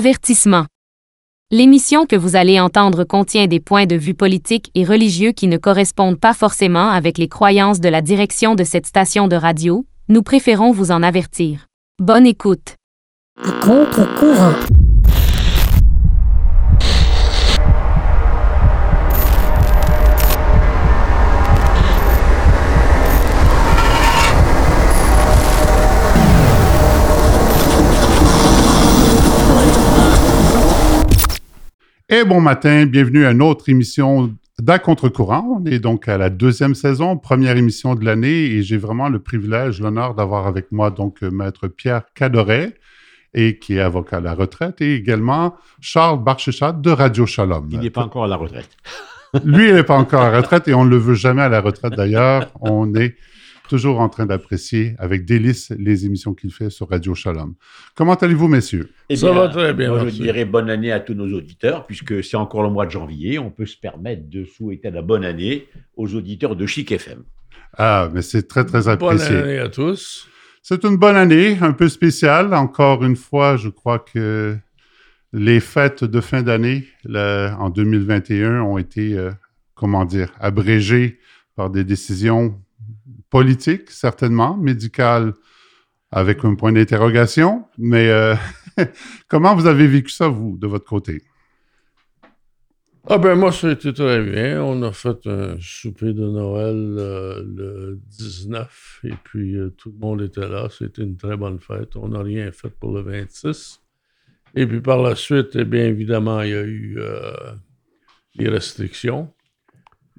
Avertissement. L'émission que vous allez entendre contient des points de vue politiques et religieux qui ne correspondent pas forcément avec les croyances de la direction de cette station de radio. Nous préférons vous en avertir. Bonne écoute. Contre-courant. Et bon matin, bienvenue à une autre émission d'À contre-courant. On est donc à la deuxième saison, première émission de l'année, et j'ai vraiment le privilège, l'honneur d'avoir avec moi donc euh, Maître Pierre Cadoret, et qui est avocat à la retraite, et également Charles Barchichat de Radio Shalom. Il n'est pas encore à la retraite. Lui, il n'est pas encore à la retraite, et on ne le veut jamais à la retraite d'ailleurs. On est toujours en train d'apprécier avec délice les émissions qu'il fait sur Radio Shalom. Comment allez-vous, messieurs? Eh Ça va très bien, Moi, je dirais bonne année à tous nos auditeurs, puisque c'est encore le mois de janvier. On peut se permettre de souhaiter la bonne année aux auditeurs de Chic FM. Ah, mais c'est très, très Bonne apprécié. année à tous. C'est une bonne année, un peu spéciale. Encore une fois, je crois que les fêtes de fin d'année en 2021 ont été, euh, comment dire, abrégées par des décisions politiques, certainement, médicales, avec un point d'interrogation. Mais euh, comment vous avez vécu ça, vous, de votre côté? Ah ben moi, ça a été très bien. On a fait un souper de Noël euh, le 19 et puis euh, tout le monde était là. C'était une très bonne fête. On n'a rien fait pour le 26. Et puis par la suite, eh bien évidemment, il y a eu euh, les restrictions.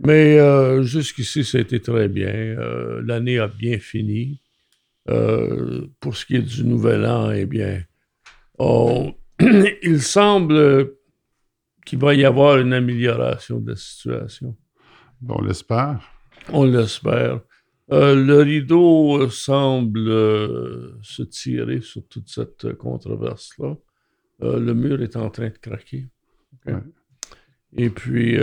Mais euh, jusqu'ici, ça a été très bien. Euh, L'année a bien fini. Euh, pour ce qui est du nouvel an, eh bien, on- il semble qu'il va y avoir une amélioration de la situation. On l'espère. On l'espère. Le rideau semble se tirer sur toute cette controverse-là. Le mur est en train de craquer. Ouais. Et puis,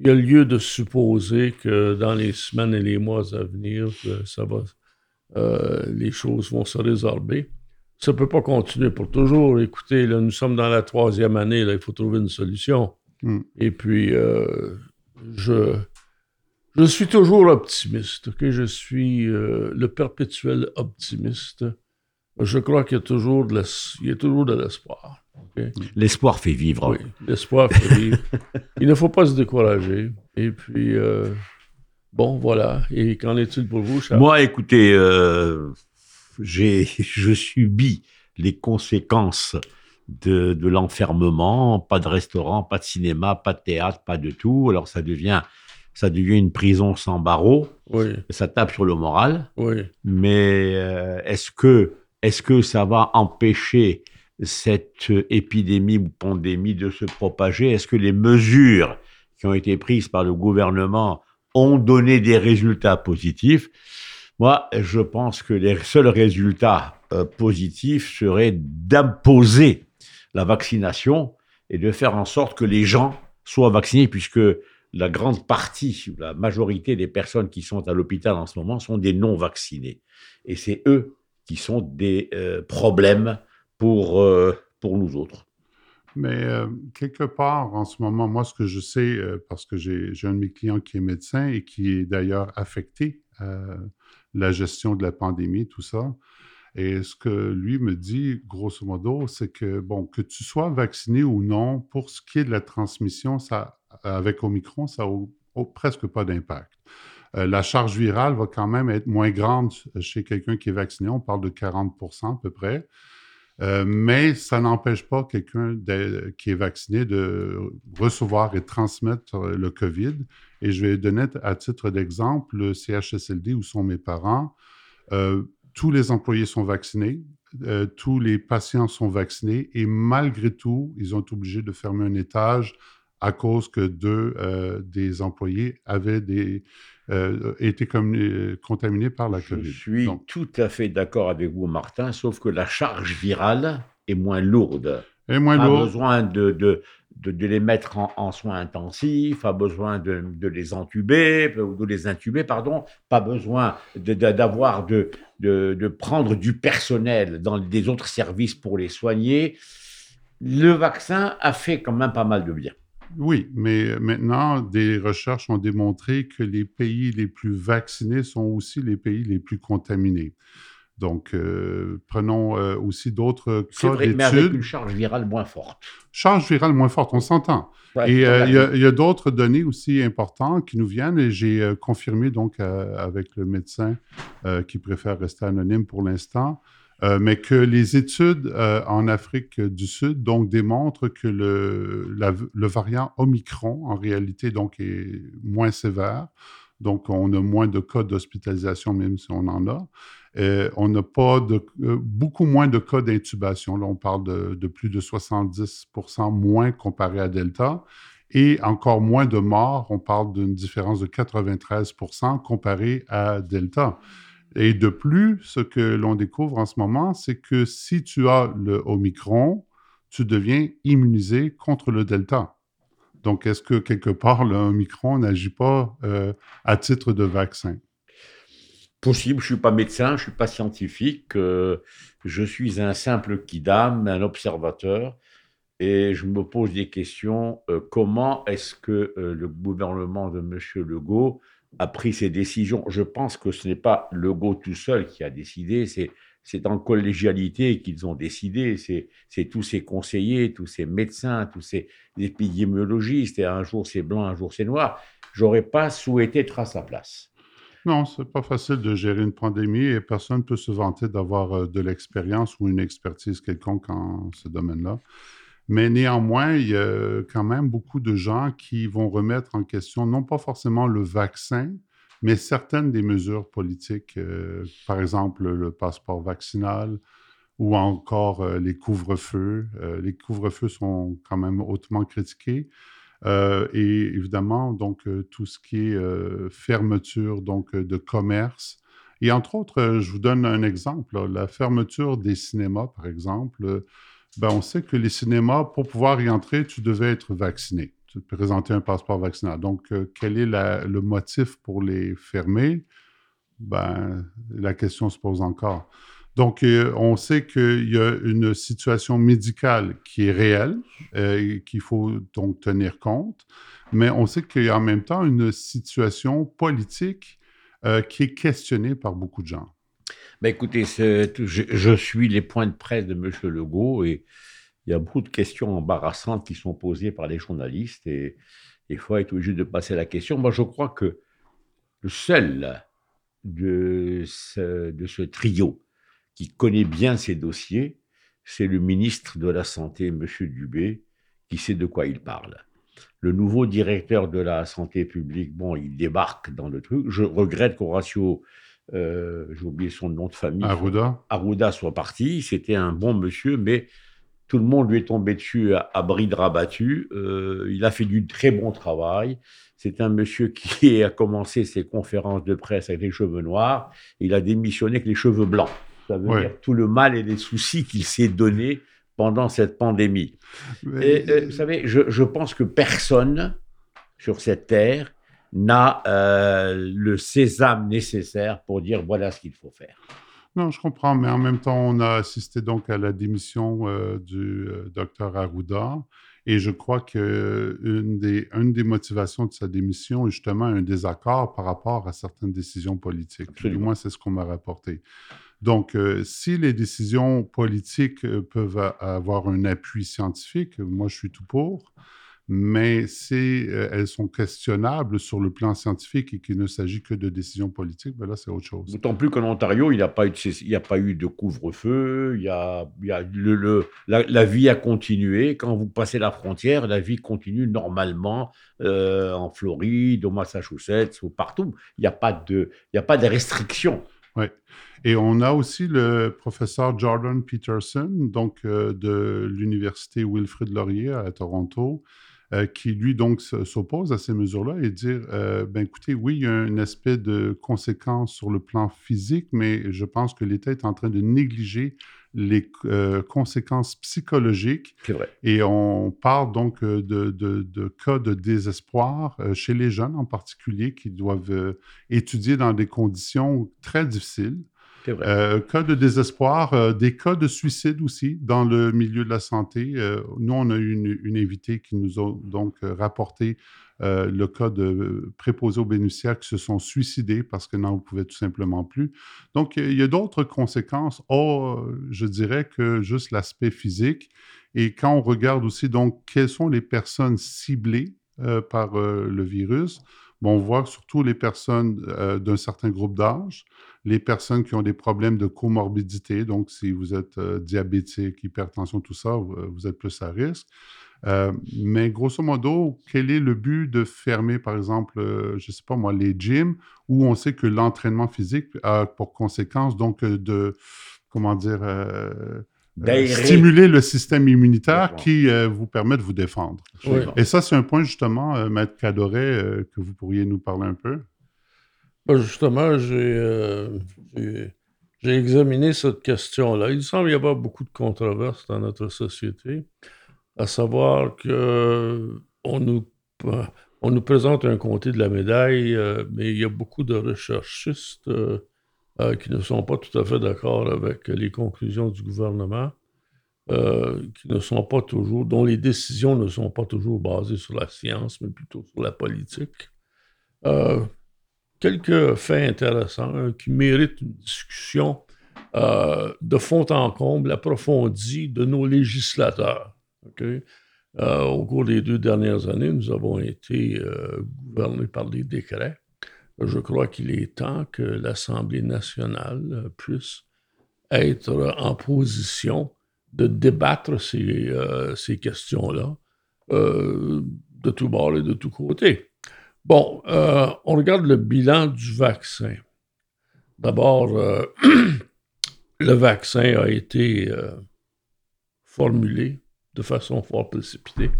il y a lieu de supposer que dans les semaines et les mois à venir, euh, ça va, euh, les choses vont se résorber. Ça ne peut pas continuer pour toujours. Écoutez, là, nous sommes dans la troisième année, là, il faut trouver une solution. Mm. Et puis, euh, je, je suis toujours optimiste. Je suis euh, le perpétuel optimiste. Je crois qu'il y a toujours de l'espoir. L'espoir fait vivre. Oui, l'espoir fait vivre. Il ne faut pas se décourager. Et puis, euh, bon, voilà. Et qu'en est-il pour vous, Charles? Moi, écoutez, euh, j'ai, je subis les conséquences de, de l'enfermement. Pas de restaurant, pas de cinéma, pas de théâtre, pas de tout. Alors ça devient, ça devient une prison sans barreaux. Oui, Ça tape sur le moral. oui. Mais euh, est-ce que, est que ça va empêcher cette épidémie ou pandémie de se propager? Est-ce que les mesures qui ont été prises par le gouvernement ont donné des résultats positifs? Moi, je pense que les seuls résultats euh, positifs seraient d'imposer la vaccination et de faire en sorte que les gens soient vaccinés, puisque la grande partie, la majorité des personnes qui sont à l'hôpital en ce moment sont des non-vaccinés. Et c'est eux qui sont des euh, problèmes pour, euh, pour nous autres. Mais euh, quelque part, en ce moment, moi, ce que je sais, euh, parce que j'ai un de mes clients qui est médecin et qui est d'ailleurs affecté à la gestion de la pandémie, tout ça. Et ce que lui me dit, grosso modo, c'est que, bon, que tu sois vacciné ou non, pour ce qui est de la transmission, ça, avec Omicron, ça n'a presque pas d'impact. La charge virale va quand même être moins grande chez quelqu'un qui est vacciné. On parle de 40% à peu près. Euh, mais ça n'empêche pas quelqu'un qui est vacciné de recevoir et transmettre euh, le COVID. Et je vais donner à titre d'exemple le CHSLD où sont mes parents. Euh, tous les employés sont vaccinés, tous les patients sont vaccinés et malgré tout, ils ont été obligés de fermer un étage à cause que deux des employés avaient des, euh, été communi- contaminés par la Je COVID. suis Donc, tout à fait d'accord avec vous, Martin, sauf que la charge virale est moins lourde. et moins besoin de, de, de, de les mettre en, en soins intensifs, pas besoin de, de les entuber, de les intuber, pardon, pas besoin d'avoir de, de, de prendre du personnel dans des autres services pour les soigner. Le vaccin a fait quand même pas mal de bien. Oui, mais maintenant, des recherches ont démontré que les pays les plus vaccinés sont aussi les pays les plus contaminés. Donc, euh, prenons euh, aussi d'autres C'est cas vrai, mais avec d'études. une charge virale moins forte. Charge virale moins forte, on s'entend. Ouais, Et euh, il y a- a, d'autres données aussi importantes qui nous viennent et j'ai confirmé donc avec le médecin qui préfère rester anonyme pour l'instant, euh, mais que les études euh, en Afrique du Sud donc démontrent que le, variant Omicron en réalité donc est moins sévère. Donc, on a moins de cas d'hospitalisation, même si on en a. On n'a pas euh, beaucoup moins de cas d'intubation. Là, on parle de plus de 70% moins comparé à Delta. Et encore moins de morts. On parle d'une différence de 93% comparé à Delta. Et de plus, ce que l'on découvre en ce moment, c'est que si tu as le Omicron, tu deviens immunisé contre le Delta. Donc, est-ce que quelque part, le Omicron n'agit pas euh, à titre de vaccin? Possible, je suis pas médecin, je suis pas scientifique, euh, je suis un simple kidam, un observateur, et je me pose des questions. euh, comment est-ce que le gouvernement de M. Legault a pris ces décisions Je pense que ce n'est pas Legault tout seul qui a décidé, c'est en collégialité qu'ils ont décidé, c'est c'est tous ces conseillers, tous ces médecins, tous ces épidémiologistes, et un jour c'est blanc, un jour c'est noir. J'aurais pas souhaité être à sa place. Non, c'est pas facile de gérer une pandémie et personne ne peut se vanter d'avoir euh, de l'expérience ou une expertise quelconque en ce domaine-là. Mais néanmoins, il y a quand même beaucoup de gens qui vont remettre en question non pas forcément le vaccin, mais certaines des mesures politiques, euh, par exemple le passeport vaccinal ou encore euh, les couvre-feux. Euh, les couvre-feux sont quand même hautement critiqués. Et évidemment, donc, tout ce qui est fermeture donc, de commerce. Et entre autres, je vous donne un exemple. la fermeture des cinémas, par exemple. Ben, on sait que les cinémas, pour pouvoir y entrer, tu devais être vacciné. Tu te présenter un passeport vaccinal. Donc, euh, quel est le motif pour les fermer? Ben, la question se pose encore. Donc, euh, on sait qu'il y a une situation médicale qui est réelle, euh, qu'il faut donc tenir compte, mais on sait qu'il y a en même temps une situation politique qui est questionnée par beaucoup de gens. Ben écoutez, je, suis les points de presse de M. Legault et il y a beaucoup de questions embarrassantes qui sont posées par les journalistes et il faut être obligé de passer la question. Moi, je crois que le seul de ce, de ce trio qui connaît bien ces dossiers, c'est le ministre de la Santé, M. Dubé, qui sait de quoi il parle. Le nouveau directeur de la santé publique, bon, il débarque dans le truc. Je regrette qu'Horatio, euh, j'ai oublié son nom de famille, Arruda? Arruda soit parti. C'était un bon monsieur, mais tout le monde lui est tombé dessus à, à bride rabattu. Euh, il a fait du très bon travail. C'est un monsieur qui a commencé ses conférences de presse avec les cheveux noirs. Il a démissionné avec les cheveux blancs. Ça veut Ouais. dire tout le mal et les soucis qu'il s'est donné pendant cette pandémie. Et, euh, vous savez, je, je pense que personne sur cette terre n'a euh, le sésame nécessaire pour dire voilà ce qu'il faut faire. Non, je comprends, mais en même temps, on a assisté donc à la démission euh, du euh, docteur Arruda. Et je crois que une des, une des motivations de sa démission est justement un désaccord par rapport à certaines décisions politiques. Du moins, c'est ce qu'on m'a rapporté. Donc, euh, si les décisions politiques peuvent avoir un appui scientifique, moi, je suis tout pour. Mais si euh, elles sont questionnables sur le plan scientifique et qu'il ne s'agit que de décisions politiques, ben là, c'est autre chose. D'autant plus qu'en Ontario, il n'y a, pas eu de sais- il n'y a pas eu de couvre-feu, il y a, il y a le, le- la, la vie a continué. Quand vous passez la frontière, la vie continue normalement euh, en Floride, au Massachusetts, ou partout. Il n'y a pas de, il a pas de restrictions. Oui. Et on a aussi le professeur Jordan Peterson, donc euh, de l'Université Wilfrid Laurier à Toronto, euh, qui lui donc s'oppose à ces mesures-là et dire, euh, ben écoutez, oui, il y a un aspect de conséquence sur le plan physique, mais je pense que l'État est en train de négliger les euh, conséquences psychologiques. Vrai. Et on parle donc de, de, de cas de désespoir chez les jeunes en particulier qui doivent étudier dans des conditions très difficiles. Euh, cas de désespoir, euh, des cas de suicide aussi dans le milieu de la santé. Euh, nous, on a eu une, invitée qui nous a donc rapporté le cas de préposés aux bénéficiaires qui se sont suicidés parce que n'en pouvaient tout simplement plus. Donc, il y a d'autres conséquences. Oh, je dirais que juste l'aspect physique. Et quand on regarde aussi, donc, quelles sont les personnes ciblées par le virus, bon, on voit surtout les personnes d'un certain groupe d'âge, les personnes qui ont des problèmes de comorbidité, donc si vous êtes euh, diabétique, hypertension, tout ça, vous, euh, êtes plus à risque. Euh, mais grosso modo, quel est le but de fermer, par exemple, je ne sais pas moi, les gyms, où on sait que l'entraînement physique a pour conséquence, donc, de, comment dire, stimuler le système immunitaire qui vous permet de vous défendre. Et ça, c'est un point, justement, Maître Cadoret, que vous pourriez nous parler un peu? Ben, justement, euh, j'ai examiné cette question-là. Il semble y avoir beaucoup de controverses dans notre société, à savoir que on nous, on nous présente un côté de la médaille, euh, mais il y a beaucoup de recherchistes euh, qui ne sont pas tout à fait d'accord avec les conclusions du gouvernement. qui ne sont pas toujours, dont les décisions ne sont pas toujours basées sur la science, mais plutôt sur la politique quelques faits intéressants euh, qui méritent une discussion euh, de fond en comble, approfondie de nos législateurs. Euh, au cours des deux dernières années, nous avons été gouvernés par des décrets. Je crois qu'il est temps que l'Assemblée nationale puisse être en position de débattre ces, ces questions-là de tous bords et de tous côtés. Bon, euh, on regarde le bilan du vaccin. D'abord, euh, le vaccin a été euh, formulé de façon fort précipitée.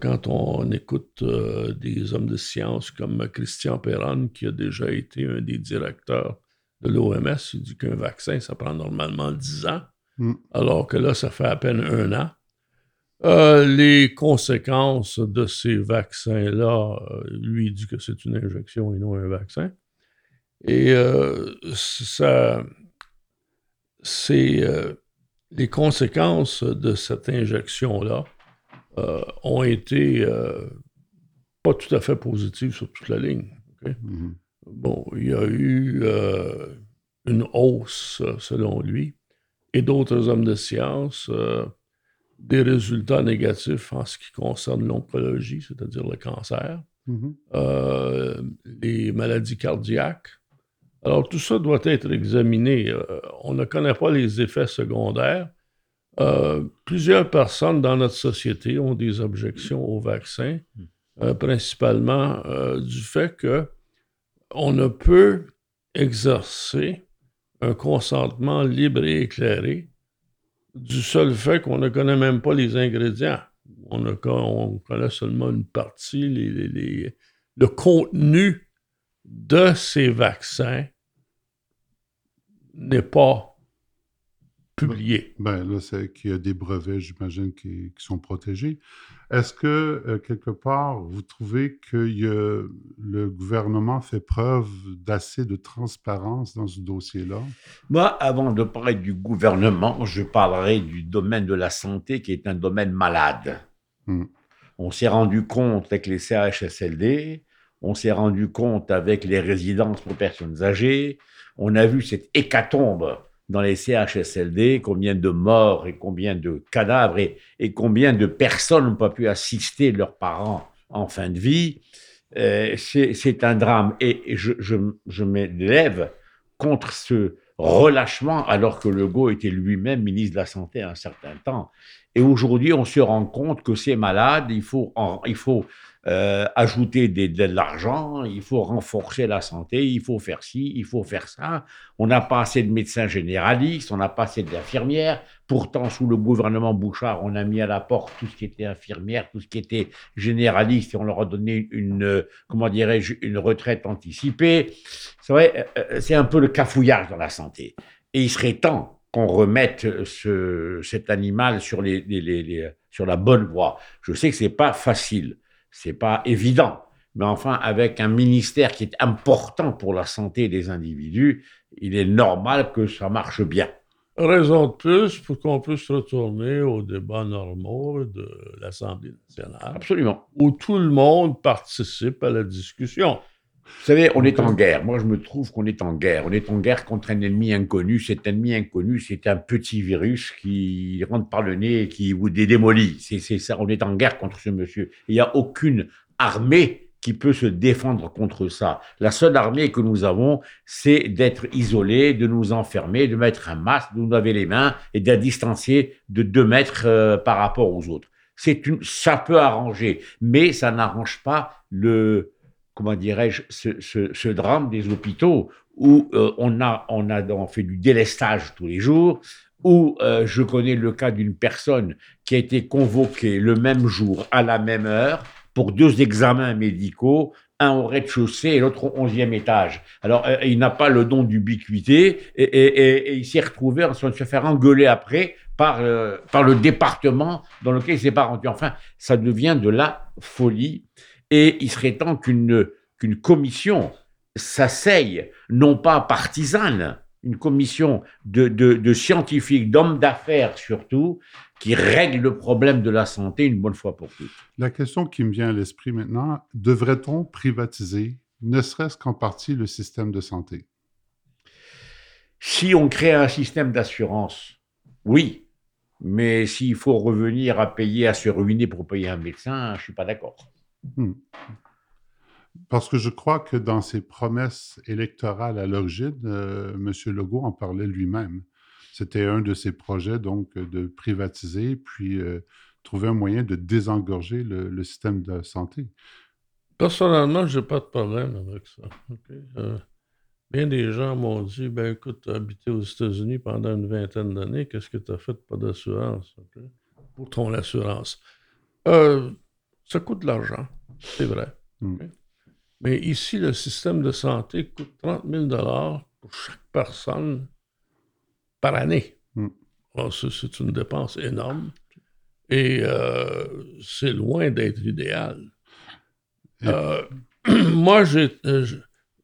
Quand on écoute des hommes de science comme Christian Perron, qui a déjà été un des directeurs de l'OMS, il dit qu'un vaccin, ça prend normalement 10 ans, mm. alors que là, ça fait à peine un an. Euh, les conséquences de ces vaccins-là, euh, lui dit que c'est une injection et non un vaccin. Et euh, ça, c'est les conséquences de cette injection-là ont été pas tout à fait positives sur toute la ligne. Mm-hmm. Bon, il y a eu une hausse, selon lui, et d'autres hommes de science des résultats négatifs en ce qui concerne l'oncologie, c'est-à-dire le cancer, euh, les maladies cardiaques. Alors, tout ça doit être examiné. Euh, on ne connaît pas les effets secondaires. Euh, plusieurs personnes dans notre société ont des objections au vaccin, mm. principalement du fait que on ne peut exercer un consentement libre et éclairé du seul fait qu'on ne connaît même pas les ingrédients. On, on connaît seulement une partie, le contenu de ces vaccins n'est pas publié. Ben, là, c'est qu'il y a des brevets, j'imagine, qui, sont protégés. Est-ce que, euh, quelque part, vous trouvez que le gouvernement fait preuve d'assez de transparence dans ce dossier-là? Moi, avant de parler du gouvernement, je parlerai du domaine de la santé, qui est un domaine malade. Hmm. On s'est rendu compte avec les CHSLD, on s'est rendu compte avec les résidences pour personnes âgées, on a vu cette hécatombe dans les CHSLD, combien de morts et combien de cadavres et, combien de personnes n'ont pas pu assister leurs parents en fin de vie. Euh, c'est un drame. Et, je, m'élève contre ce relâchement alors que Legault était lui-même ministre de la Santé un certain temps. Et aujourd'hui, on se rend compte que ces malades, il faut, il faut euh, ajouter de l'argent, il faut renforcer la santé, il faut faire ci, il faut faire ça. On n'a pas assez de médecins généralistes, on n'a pas assez d'infirmières. Pourtant, sous le gouvernement Bouchard, on a mis à la porte tout ce qui était infirmière, tout ce qui était généraliste, et on leur a donné une, comment dirais-je, une retraite anticipée. C'est vrai, euh, c'est un peu le cafouillage dans la santé. Et il serait temps qu'on remette ce, cet animal sur, sur la bonne voie. Je sais que c'est pas facile c'est pas évident. Mais enfin, avec un ministère qui est important pour la santé des individus, il est normal que ça marche bien. Raison de plus pour qu'on puisse retourner aux débats normaux de l'Assemblée nationale. Absolument. Où tout le monde participe à la discussion. Vous savez, on est en guerre. Moi, je me trouve qu'on est en guerre. On est en guerre contre un ennemi inconnu. Cet ennemi inconnu, c'est un petit virus qui rentre par le nez et qui vous démolit. C'est ça. On est en guerre contre ce monsieur. Il n'y a aucune armée qui peut se défendre contre ça. La seule armée que nous avons, c'est d'être isolé, de nous enfermer, de mettre un masque, de nous laver les mains et d'être distancié de deux mètres euh, par rapport aux autres. C'est une, ça peut arranger, mais ça n'arrange pas le, comment dirais-je, ce, drame des hôpitaux où euh, on, a, on, a, fait du délestage tous les jours, où euh, je connais le cas d'une personne qui a été convoquée le même jour, à la même heure, pour deux examens médicaux, un au rez-de-chaussée et l'autre au onzième étage. Alors, euh, il n'a pas le don d'ubiquité et, il s'est retrouvé en train de se faire engueuler après par, par le département dans lequel il s'est pas rendu. Enfin, ça devient de la folie. Et il serait temps qu'une qu'une commission s'asseye, non pas partisane, une commission de, de, scientifiques, d'hommes d'affaires surtout, qui règle le problème de la santé une bonne fois pour toutes. La question qui me vient à l'esprit maintenant, devrait-on privatiser, ne serait-ce qu'en partie, le système de santé? Si on crée un système d'assurance, oui. Mais s'il faut revenir à payer, à se ruiner pour payer un médecin, je ne suis pas d'accord. Hmm. Parce que je crois que dans ses promesses électorales à l'origine, euh, M. Legault en parlait lui-même. C'était un de ses projets, donc, de privatiser, puis euh, trouver un moyen de désengorger le, système de santé. Personnellement, je n'ai pas de problème avec ça. Euh, bien des gens m'ont dit, ben écoute, tu as habité aux États-Unis pendant une vingtaine d'années, qu'est-ce que tu as fait pas d'assurance pour ton assurance? Ça coûte de l'argent, c'est vrai. Hmm. Mais ici, le système de santé coûte 30 000 pour chaque personne par année. Hmm. c'est une dépense énorme et euh, c'est loin d'être idéal. Euh, moi, euh,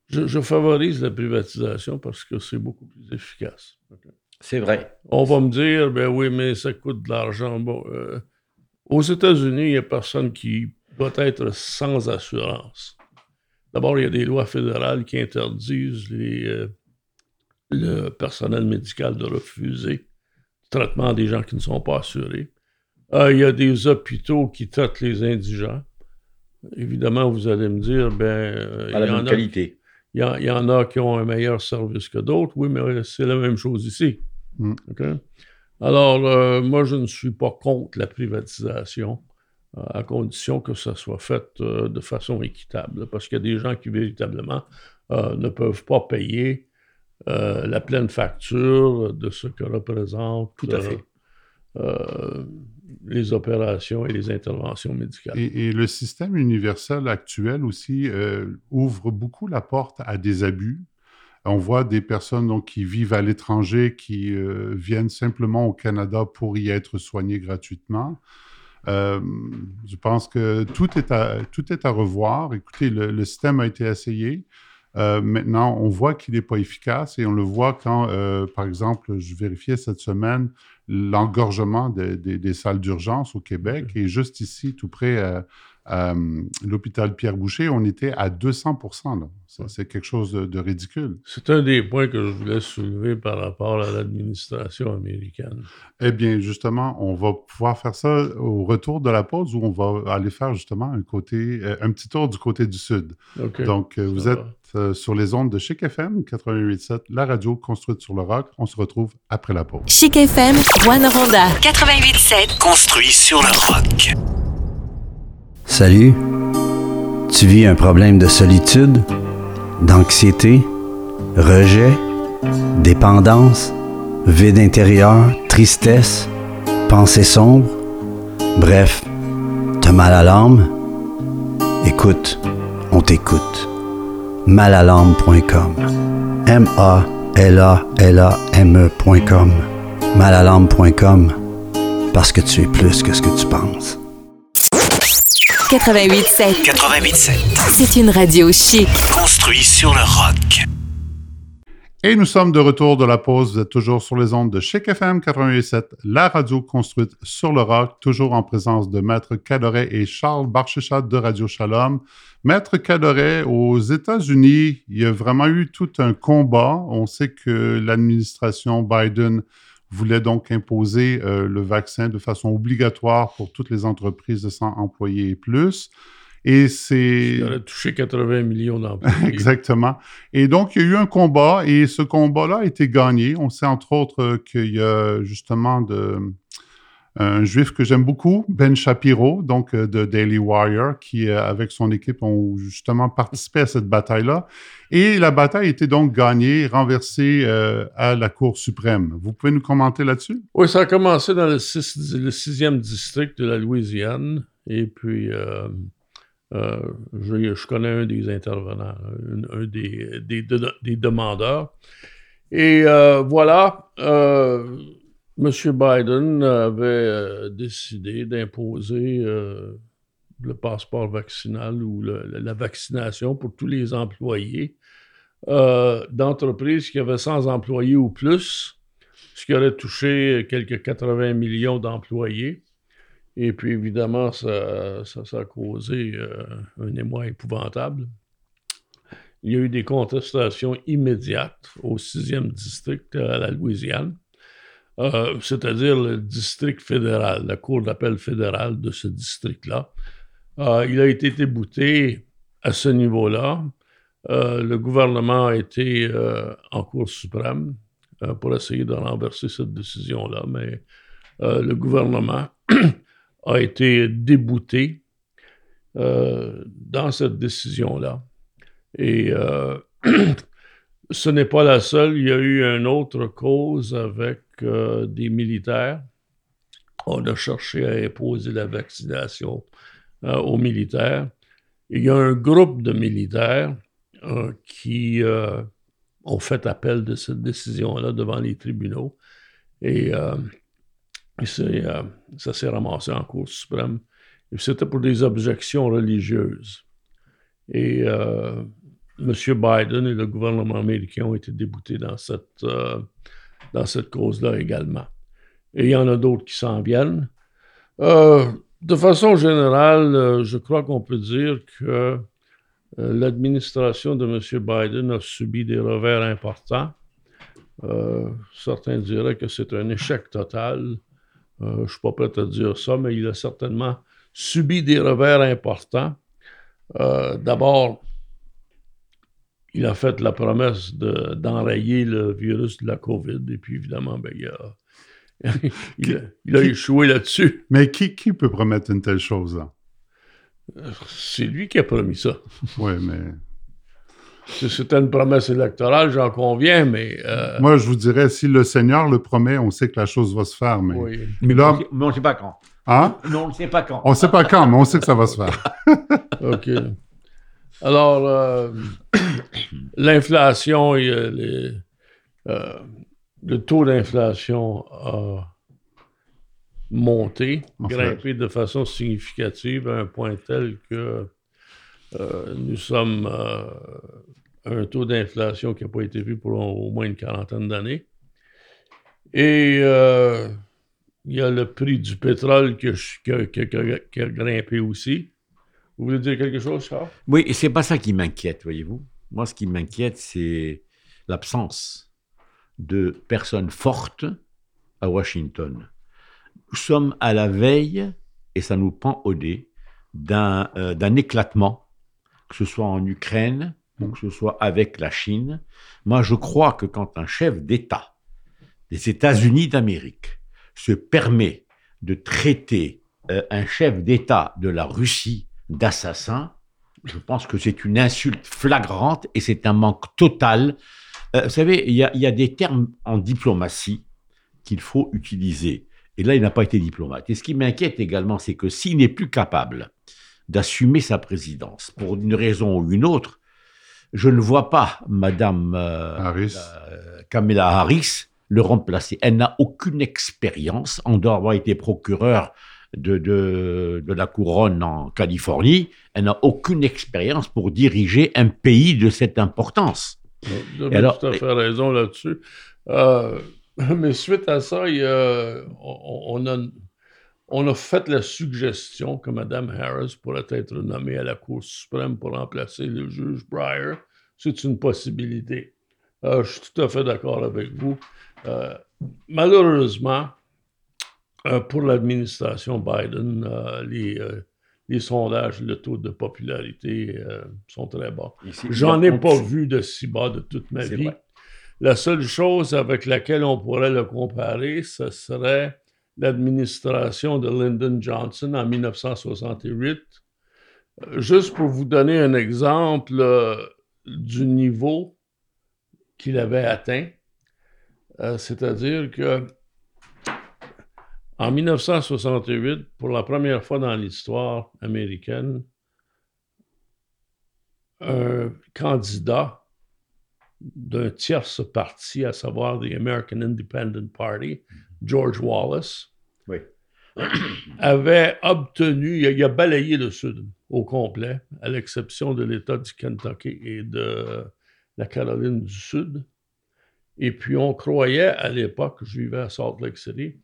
je, favorise la privatisation parce que c'est beaucoup plus efficace. C'est vrai. On va me dire, ben oui, mais ça coûte de l'argent. Bon, aux États-Unis, il n'y a personne qui doit être sans assurance. D'abord, il y a des lois fédérales qui interdisent euh, le personnel médical de refuser le traitement des gens qui ne sont pas assurés. Euh, il y a des hôpitaux qui traitent les indigents. Évidemment, vous allez me dire, ben. Euh, à la même qualité. Il y, en a qui ont un meilleur service que d'autres. Oui, mais c'est la même chose ici. Mm. Alors, moi, je ne suis pas contre la privatisation à condition que ça soit fait euh, de façon équitable, parce qu'il y a des gens qui véritablement euh, ne peuvent pas payer euh, la pleine facture de ce que représentent Tout à fait. les opérations et les interventions médicales. Et, le système universel actuel aussi ouvre beaucoup la porte à des abus. On voit des personnes donc, qui vivent à l'étranger, qui viennent simplement au Canada pour y être soignées gratuitement. Euh, je pense que tout est à, tout est à revoir. Écoutez, le, système a été essayé. Euh, maintenant, on voit qu'il n'est pas efficace et on le voit quand, euh, par exemple, je vérifiais cette semaine l'engorgement des salles d'urgence au Québec et juste ici, tout près euh, l'hôpital Pierre Boucher, on était à 200 C'est quelque chose de, ridicule. C'est un des points que je voulais soulever par rapport à l'administration américaine. Eh bien, justement, on va pouvoir faire ça au retour de la pause où on va aller faire justement un, côté, euh, un petit tour du côté du sud. Donc, euh, vous êtes sur les ondes de Chic FM 88.7, la radio construite sur le rock. On se retrouve après la pause. Chic FM, Rwanda 88.7, construit sur le rock. Salut Tu vis un problème de solitude, d'anxiété, rejet, dépendance, vide intérieur, tristesse, pensée sombre, bref, t'as mal à l'âme? Écoute, on t'écoute. Malalarme.com. M-A-L-A-L-A-M-E.com. Malalarme.com. Parce que tu es plus que ce que tu penses. 88.7. 88.7. C'est une radio chic. Construit sur le rock. Et nous sommes de retour de la pause. Vous êtes toujours sur les ondes de Chic FM 88.7, la radio construite sur le rock, toujours en présence de Maître Cadoret et Charles Barchechat de Radio Shalom. Maître Cadoret, aux États-Unis, il y a vraiment eu tout un combat. On sait que l'administration Biden voulait donc imposer euh, le vaccin de façon obligatoire pour toutes les entreprises de 100 employés et plus. Et c'est... Il aurait touché 80 millions d'employés. Exactement. Et donc, il y a eu un combat et ce combat-là a été gagné. On sait entre autres qu'il y a justement de, un juif que j'aime beaucoup, Ben Shapiro, donc euh, de Daily Wire, qui, euh, avec son équipe, ont justement participé à cette bataille-là. Et la bataille été donc gagnée, renversée euh, à la Cour suprême. Vous pouvez nous commenter là-dessus? Oui, ça a commencé dans le, six- le sixième district de la Louisiane. Et puis, je, connais un des intervenants, un, des, des, de- des demandeurs. Et voilà, M. Biden avait euh, décidé d'imposer euh, le passeport vaccinal ou la vaccination pour tous les employés euh, d'entreprises qui avaient 100 employés ou plus, ce qui aurait touché quelques 80 millions d'employés. Et puis, évidemment, ça, a causé un émoi épouvantable. Il y a eu des contestations immédiates au sixième district à la Louisiane, euh, c'est-à-dire le district fédéral, la cour d'appel fédérale de ce district-là. Euh, il a été débouté à ce niveau-là. Euh, le gouvernement a été en Cour suprême pour essayer de renverser cette décision-là, mais le gouvernement a été débouté dans cette décision-là. Et ce n'est pas la seule. Il y a eu une autre cause avec euh, des militaires. On a cherché à imposer la vaccination euh, aux militaires. Il y a un groupe de militaires euh, qui ont fait appel de cette décision-là devant les tribunaux. Et, ça s'est ramassé en Cour suprême. C'était pour des objections religieuses. Et M. Biden et le gouvernement américain ont été déboutés dans cette, euh, cette cause-là également. Et il y en a d'autres qui s'en viennent. Euh, de façon générale, euh, je crois qu'on peut dire que l'administration de M. Biden a subi des revers importants. Certains diraient que c'est un échec total. Je ne suis pas prêt à dire ça, mais il a certainement subi des revers importants. D'abord, il a fait la promesse de- d'enrayer le virus de la COVID, et puis évidemment, ben, il, a, il a- il a Qui- échoué là-dessus. Mais qui, qui peut promettre une telle chose, là? C'est lui qui a promis ça. Oui, mais C'est- C'était une promesse électorale, j'en conviens, mais... euh, moi, je vous dirais, si le Seigneur le promet, on sait que la chose va se faire. Mais, oui. Mais, Là- mais on ne sait pas quand. hein? Non, on ne sait pas quand. On ne sait pas quand, mais on sait que ça va se faire. OK. Alors, euh, l'inflation, euh, les- euh, le taux d'inflation a monté, En fait. grimpé de façon significative à un point tel que euh, nous sommes à un taux d'inflation qui n'a pas été vu pour au moins une quarantaine d'années. Et il y a le prix du pétrole qui a grimpé aussi. Vous voulez dire quelque chose, Charles? Oui, et c'est pas ça qui m'inquiète, voyez-vous. Moi, ce qui m'inquiète, c'est l'absence de personnes fortes à Washington. Nous sommes à la veille, et ça nous prend au dé, d'un euh, d'un éclatement, que ce soit en Ukraine ou que ce soit avec la Chine. Moi, je crois que quand un chef d'État des États-Unis d'Amérique se permet de traiter euh, un chef d'État de la Russie d'assassin, je pense que c'est une insulte flagrante et c'est un manque total. Euh, vous savez, il y, a, il y a des termes en diplomatie qu'il faut utiliser. Et là, il n'a pas été diplomate. Et ce qui m'inquiète également, c'est que s'il n'est plus capable d'assumer sa présidence pour une raison ou une autre, je ne vois pas Madame euh, Harris. euh, Kamala Harris le remplacer. Elle n'a aucune expérience en dehors d'avoir été procureur de, de, de la couronne en Californie. Elle n'a aucune expérience pour diriger un pays de cette importance. Vous avez alors- tout à fait raison là-dessus. Euh, mais suite à ça, il on, on a, on a fait la suggestion que Mme Harris pourrait être nommée à la Cour suprême pour remplacer le juge Breyer. C'est une possibilité. Euh, je suis tout à fait d'accord avec vous. Euh, malheureusement, pour l'administration Biden, euh, les, euh, les sondages, le taux de popularité euh, sont très bas. J'en ai pas vu de si bas de toute ma vie. vrai. La seule chose avec laquelle on pourrait le comparer, ce serait l'administration de Lyndon Johnson en 1968. Euh, Juste pour vous donner un exemple euh, du niveau qu'il avait atteint, euh, c'est-à-dire que en 1968, pour la première fois dans l'histoire américaine, un candidat d'un tierce parti, à savoir the American Independent Party, George Wallace, Oui. avait obtenu, il a, il a balayé le Sud au complet, à l'exception de l'État du Kentucky et de la Caroline du Sud. Et puis on croyait à l'époque, je vivais à Salt Lake City,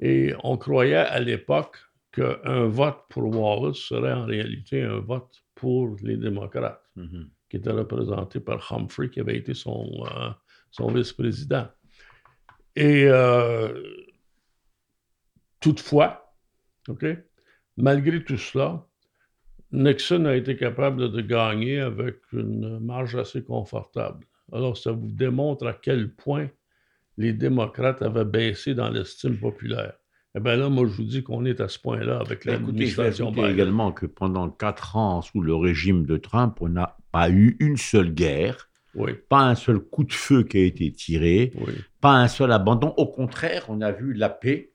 et on croyait à l'époque qu'un vote pour Wallace serait en réalité un vote pour les démocrates Mhm. qui était représenté par Humphrey, qui avait été son, euh, son vice-président. Et euh, toutefois, OK, malgré tout cela, Nixon a été capable de gagner avec une marge assez confortable. Alors, ça vous démontre à quel point les démocrates avaient baissé dans l'estime populaire. Eh bien là, moi, je vous dis qu'on est à ce point-là avec je vais l'administration Biden. également que pendant quatre ans, sous le régime de Trump, on n'a pas eu une seule guerre, Oui, pas un seul coup de feu qui a été tiré, oui. pas un seul abandon. Au contraire, on a vu la paix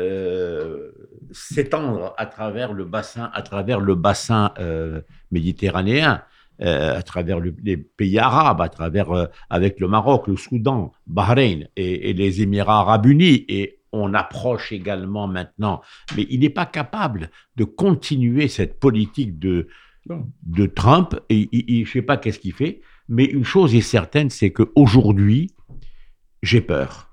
euh, s'étendre à travers le bassin, à travers le bassin euh, méditerranéen, euh, à travers le- les pays arabes, à travers euh, avec le Maroc, le Soudan, Bahreïn et, et les Émirats arabes unis. Et on approche également maintenant, mais il n'est pas capable de continuer cette politique de Trump. Et, je ne sais pas qu'est-ce qu'il fait, mais une chose est certaine, c'est qu'aujourd'hui, j'ai peur.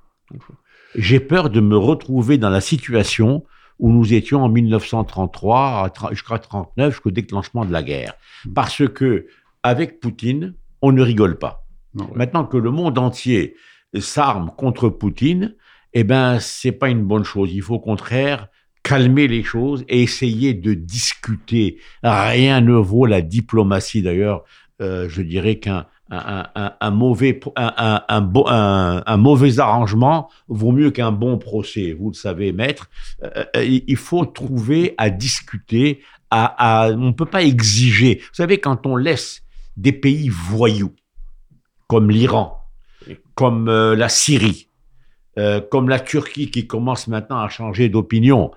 J'ai peur de me retrouver dans la situation où nous étions en 1933, à tra- jusqu'à 39, jusqu'au déclenchement de la guerre. Parce que avec Poutine, on ne rigole pas. Non. Maintenant que le monde entier s'arme contre Poutine, eh ben, c'est pas une bonne chose. Il faut au contraire calmer les choses et essayer de discuter. Rien ne vaut la diplomatie. D'ailleurs, euh, je dirais qu'un un, mauvais, un, mauvais arrangement vaut mieux qu'un bon procès. Vous le savez, maître. Euh, euh, il faut trouver à discuter. À, à- on ne peut pas exiger. Vous savez, quand on laisse des pays voyous, comme l'Iran, comme euh, la Syrie, comme la Turquie qui commence maintenant à changer d'opinion,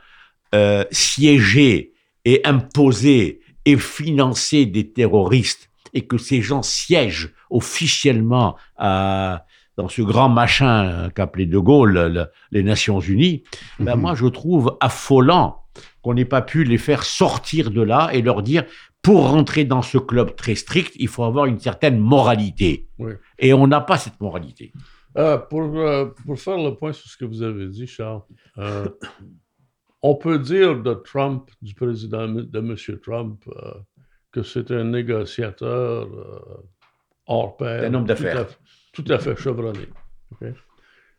siéger et imposer et financer des terroristes et que ces gens siègent officiellement à- dans ce grand machin euh, qu'appelait De Gaulle le- les Nations Unies, ben Mhm. moi je trouve affolant qu'on n'ait pas pu les faire sortir de là et leur dire pour rentrer dans ce club très strict, il faut avoir une certaine moralité. Oui. Et on n'a pas cette moralité. Euh, pour, euh, pour faire le point sur ce que vous avez dit, Charles, euh, on peut dire de Trump, du président de M. Trump, euh, que c'est un négociateur euh, hors pair. Un homme tout à d'affaires. fait- Tout à fait chevronné.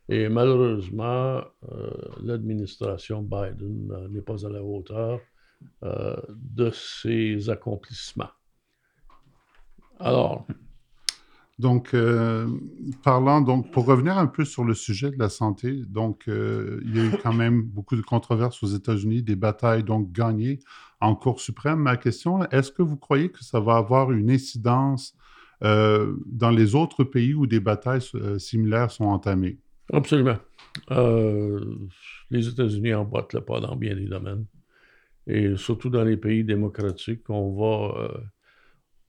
Et malheureusement, euh, l'administration Biden euh, n'est pas à la hauteur euh, de ses accomplissements. Alors, Donc, euh, parlant, donc, pour revenir un peu sur le sujet de la santé, donc, euh, il y a eu quand même beaucoup de controverses aux États-Unis, des batailles donc gagnées en Cour suprême. Ma question, est-ce que vous croyez que ça va avoir une incidence euh, dans les autres pays où des batailles euh, similaires sont entamées? Absolument. Euh, les États-Unis emboîtent le pas dans bien des domaines. Et surtout dans les pays démocratiques, on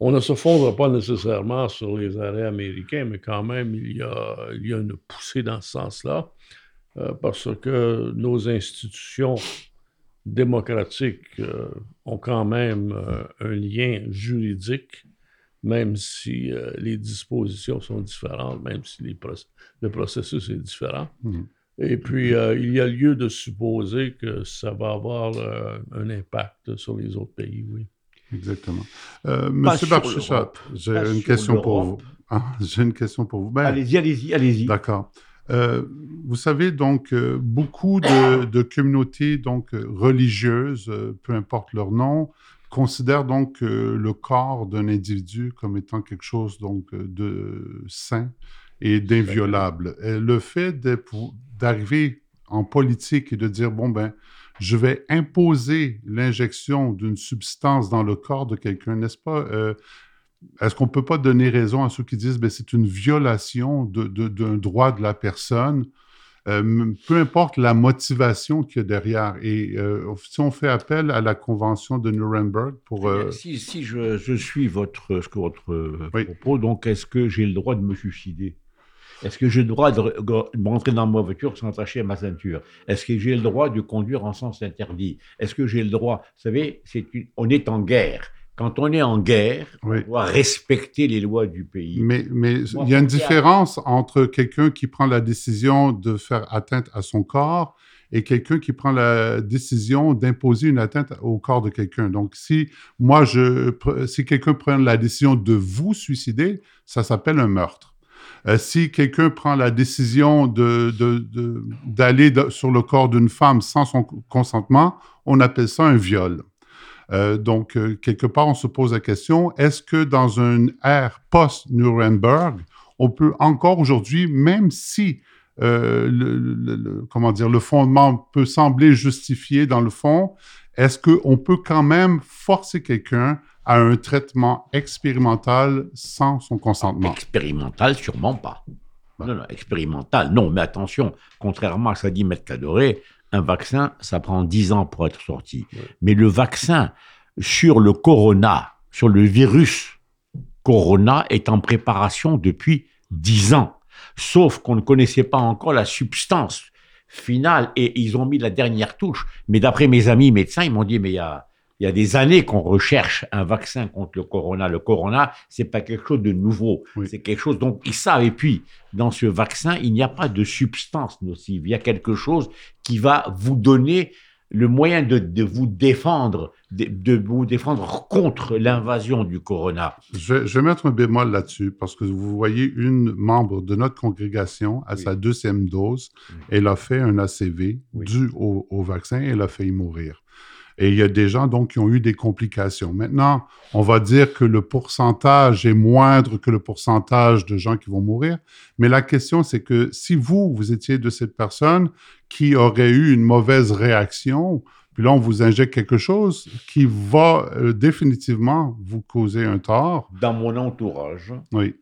ne se fondra pas nécessairement sur les arrêts américains, mais quand même, il y a, une poussée dans ce sens-là, parce que nos institutions démocratiques euh, ont quand même euh, un lien juridique, même si euh, les dispositions sont différentes, même si les proc- le processus est différent. Mhm. Et puis, euh, il y a lieu de supposer que ça va avoir euh, un impact sur les autres pays, oui. Exactement. Euh, Monsieur Barchichat, l'Europe. j'ai une question pour vous. Ah, j'ai une question pour vous. Ben, Allez-y, allez-y, allez-y. D'accord. Euh, vous savez, donc, euh, beaucoup de, de communautés donc, euh, religieuses, euh, peu importe leur nom, considèrent donc le corps d'un individu comme étant quelque chose donc, de saint et d'inviolable. Le fait d'arriver en politique et de dire, bon, ben, je vais imposer l'injection d'une substance dans le corps de quelqu'un, n'est-ce pas? Est-ce qu'on ne peut pas donner raison à ceux qui disent que c'est une violation de- de- d'un droit de la personne, euh, peu importe la motivation qu'il y a derrière? Et euh, si on fait appel à la Convention de Nuremberg pour... euh, Si, si je, je suis votre, votre Oui. propos, donc est-ce que j'ai le droit de me suicider? Est-ce que j'ai le droit de, re- de rentrer dans ma voiture sans attacher à ma ceinture? Est-ce que j'ai le droit de conduire en sens interdit? Est-ce que j'ai le droit Vous savez, une- on est en guerre. Quand on est en guerre, Oui. on doit respecter les lois du pays. Mais, mais Moi, il y a une différence entre quelqu'un qui prend la décision de faire atteinte à son corps et quelqu'un qui prend la décision d'imposer une atteinte au corps de quelqu'un. Donc, si moi, je, si quelqu'un prend la décision de vous suicider, ça s'appelle un meurtre. Euh, si quelqu'un prend la décision de, de- de- d'aller de- sur le corps d'une femme sans son consentement, on appelle ça un viol. Euh, donc, euh, quelque part, on se pose la question, est-ce que dans une ère post-Nuremberg, on peut encore aujourd'hui, même si euh, le, le- le- comment dire, le fondement peut sembler justifié dans le fond, est-ce qu'on peut quand même forcer quelqu'un à un traitement expérimental sans son consentement? Expérimental, sûrement pas. Bah. Non, non, expérimental, non, mais attention, contrairement à ce qu'a dit Maître Cadoré, un vaccin, ça prend 10 ans pour être sorti. Ouais. Mais le vaccin sur le corona, sur le virus corona, est en préparation depuis 10 ans. Sauf qu'on ne connaissait pas encore la substance finale et ils ont mis la dernière touche. Mais d'après mes amis médecins, ils m'ont dit, mais il y a, il y a des années qu'on recherche un vaccin contre le corona. Le corona, c'est pas quelque chose de nouveau. Oui. C'est quelque chose dont ils savent. Et puis, dans ce vaccin, il n'y a pas de substance nocive. Il y a quelque chose qui va vous donner le moyen de, de vous défendre, de, de vous défendre contre l'invasion du corona. Je vais, je vais mettre un bémol là-dessus parce que vous voyez une membre de notre congrégation à Oui. sa deuxième dose, Oui. elle a fait un ACV dû au, au vaccin et elle a failli mourir. Et il y a des gens donc qui ont eu des complications. Maintenant, on va dire que le pourcentage est moindre que le pourcentage de gens qui vont mourir. Mais la question, c'est que si vous, vous étiez de cette personne qui aurait eu une mauvaise réaction, puis là, on vous injecte quelque chose qui va euh, définitivement vous causer un tort. Dans mon entourage, Oui,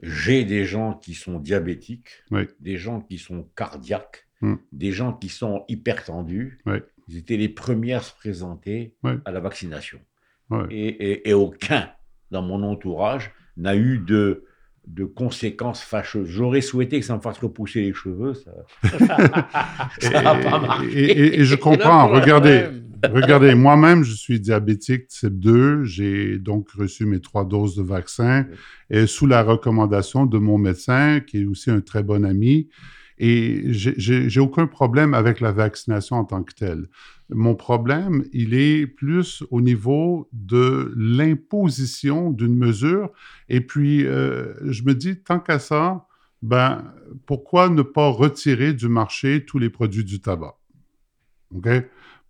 j'ai des gens qui sont diabétiques, Oui. des gens qui sont cardiaques, Hmm. des gens qui sont hypertendus. Oui. Ils étaient les premiers à se présenter à la vaccination. Et, et- et aucun dans mon entourage n'a eu de, de conséquences fâcheuses. J'aurais souhaité que ça me fasse repousser les cheveux. Ça n'a pas marché. et je comprends. Regardez, regardez, moi-même, je suis diabétique type 2. J'ai donc reçu mes trois doses de vaccin et sous la recommandation de mon médecin, qui est aussi un très bon ami. Et j'ai- aucun problème avec la vaccination en tant que telle. Mon problème, il est plus au niveau de l'imposition d'une mesure. Et puis, euh, je me dis, tant qu'à ça, ben, pourquoi ne pas retirer du marché tous les produits du tabac? OK?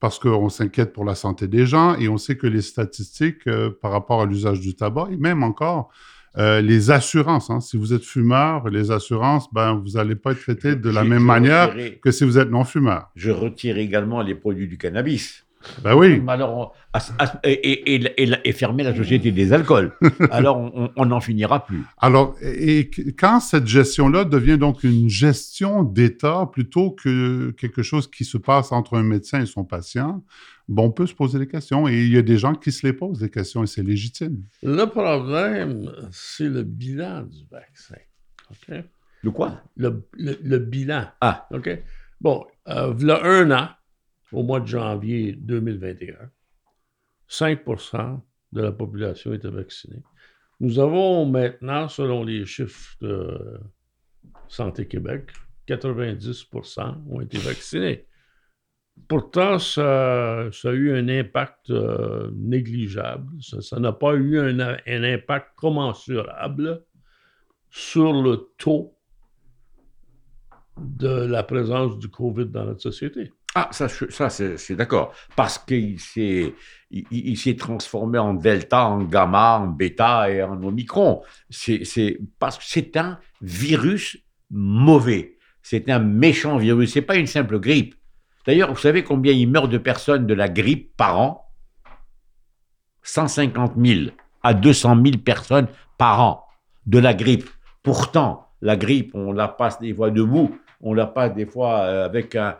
Parce qu'on s'inquiète pour la santé des gens et on sait que les statistiques euh, par rapport à l'usage du tabac, et même encore Euh, les assurances, hein, si vous êtes fumeur, les assurances, ben, vous n'allez pas être traité de la même manière que si vous êtes non-fumeur. Je retire également les produits du cannabis. Ben oui. Alors, on- as- as- et, et- et- et fermer la société des alcools. Alors, on- n'en finira plus. Alors, et, et quand cette gestion-là devient donc une gestion d'État plutôt que quelque chose qui se passe entre un médecin et son patient, bon, on peut se poser des questions et il y a des gens qui se les posent des questions et c'est légitime. Le problème, c'est le bilan du vaccin. OK? De quoi? Le, le- le bilan. Ah. OK? Bon, euh, v'là un an, au mois de janvier 2021, 5% de la population était vaccinée. Nous avons maintenant, selon les chiffres de Santé Québec, 90% ont été vaccinés. Pourtant, ça, a eu un impact euh, négligeable. Ça n'a pas eu un, impact commensurable sur le taux de la présence du COVID dans notre société. Ah, ça, c'est d'accord. Parce qu'il s'est il, il- transformé en delta, en gamma, en bêta et en omicron. C'est parce c'est un virus mauvais. C'est un méchant virus. C'est pas une simple grippe. D'ailleurs, vous savez combien il meurt de personnes de la grippe par an? 150 000 à 200 000 personnes par an de la grippe. Pourtant, la grippe, on la passe des fois debout, on la passe des fois euh, avec un,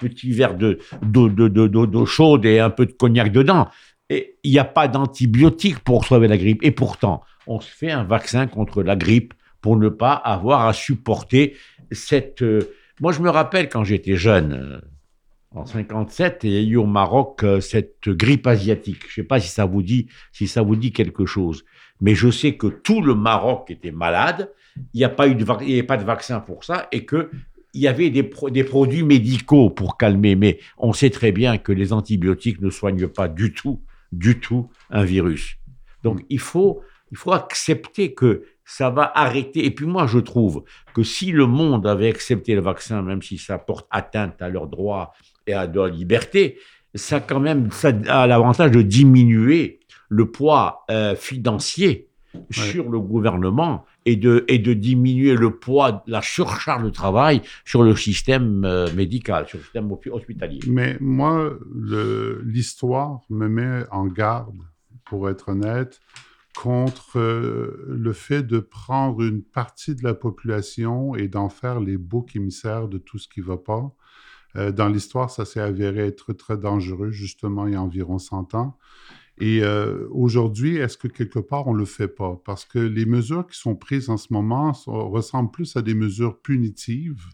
petit verre de- d'eau de, de, d'eau- d'eau chaude et un peu de cognac dedans. Et il n'y a pas d'antibiotiques pour sauver la grippe. Et pourtant, on se fait un vaccin contre la grippe pour ne pas avoir à supporter cette... Moi, je me rappelle quand j'étais jeune, euh, en 57, il y a eu au Maroc euh, cette grippe asiatique. Je ne sais pas si ça vous dit, si ça vous dit quelque chose, mais je sais que tout le Maroc était malade. Il n'y a pas eu de, avait pas de vaccin pour ça et que il y avait des, pro- des produits médicaux pour calmer. Mais on sait très bien que les antibiotiques ne soignent pas du tout, du tout un virus. Donc il faut accepter que ça va arrêter. Et puis moi, je trouve que si le monde avait accepté le vaccin, même si ça porte atteinte à leurs droits et à leur liberté, ça quand même ça a l'avantage de diminuer le poids euh, financier sur le gouvernement et de, et de diminuer le poids, la surcharge de travail sur le système euh, médical, sur le système hospi- hospitalier. Mais moi, l'histoire me met en garde, pour être honnête, contre euh, le fait de prendre une partie de la population et d'en faire les boucs émissaires de tout ce qui ne va pas. Euh, dans l'histoire, ça s'est avéré être très dangereux, justement, il y a environ 100 ans. Et euh, aujourd'hui, est-ce que quelque part on ne le fait pas? Parce que les mesures qui sont prises en ce moment ressemblent plus à des mesures punitives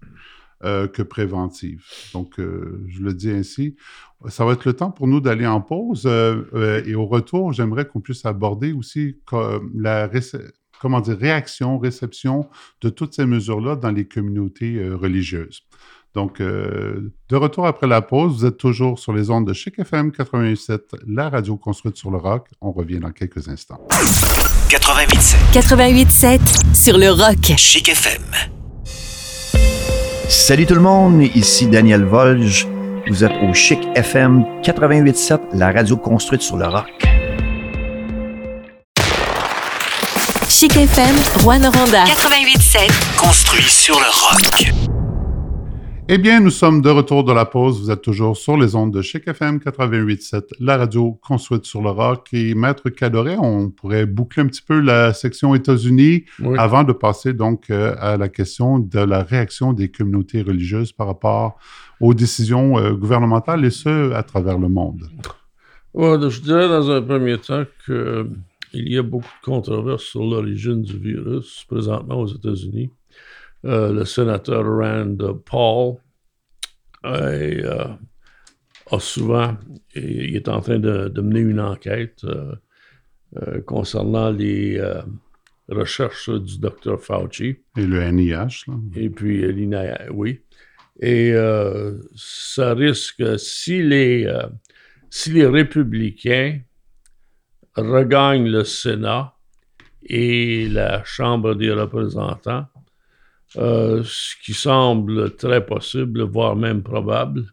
euh, que préventives. Donc, euh, je le dis ainsi. Ça va être le temps pour nous d'aller en pause. euh, euh, et au retour, j'aimerais qu'on puisse aborder aussi la réce- comment dire, réaction, réception de toutes ces mesures-là dans les communautés euh, religieuses. Donc, euh, de retour après la pause, vous êtes toujours sur les ondes de Chic FM 87, la radio construite sur le rock. On revient dans quelques instants. 88.7 88.7 sur le rock. Chic FM. Salut tout le monde, ici Daniel Volge. Vous êtes au Chic FM 88.7, la radio construite sur le rock. Chic FM, Rouen-Noranda. 88.7 Construit sur le rock. Eh bien, nous sommes de retour de la pause. Vous êtes toujours sur les ondes de Chic FM 88.7, la radio construite sur le rock. Et Maître Cadoret, on pourrait boucler un petit peu la section États-Unis Oui. avant de passer donc euh, à la question de la réaction des communautés religieuses par rapport aux décisions euh, gouvernementales et ce, à travers le monde. Ouais, je dirais dans un premier temps qu'il y a beaucoup de controverses sur l'origine du virus présentement aux États-Unis. Euh, le sénateur Rand Paul est, euh, a souvent, et il est en train de, de mener une enquête euh, euh, concernant les euh, recherches du docteur Fauci. Et le NIH, là. Et puis euh, l'INA, oui. Et euh, ça risque, si les, euh, si les républicains regagnent le Sénat et la Chambre des représentants, euh, ce qui semble très possible, voire même probable,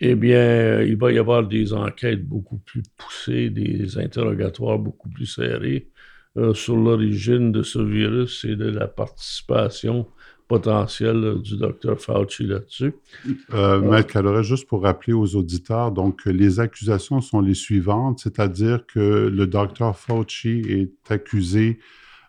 eh bien, il va y avoir des enquêtes beaucoup plus poussées, des interrogatoires beaucoup plus serrés euh, sur l'origine de ce virus et de la participation potentielle du docteur Fauci là-dessus. Euh, Maître Caloré, juste pour rappeler aux auditeurs, donc les accusations sont les suivantes, c'est-à-dire que le docteur Fauci est accusé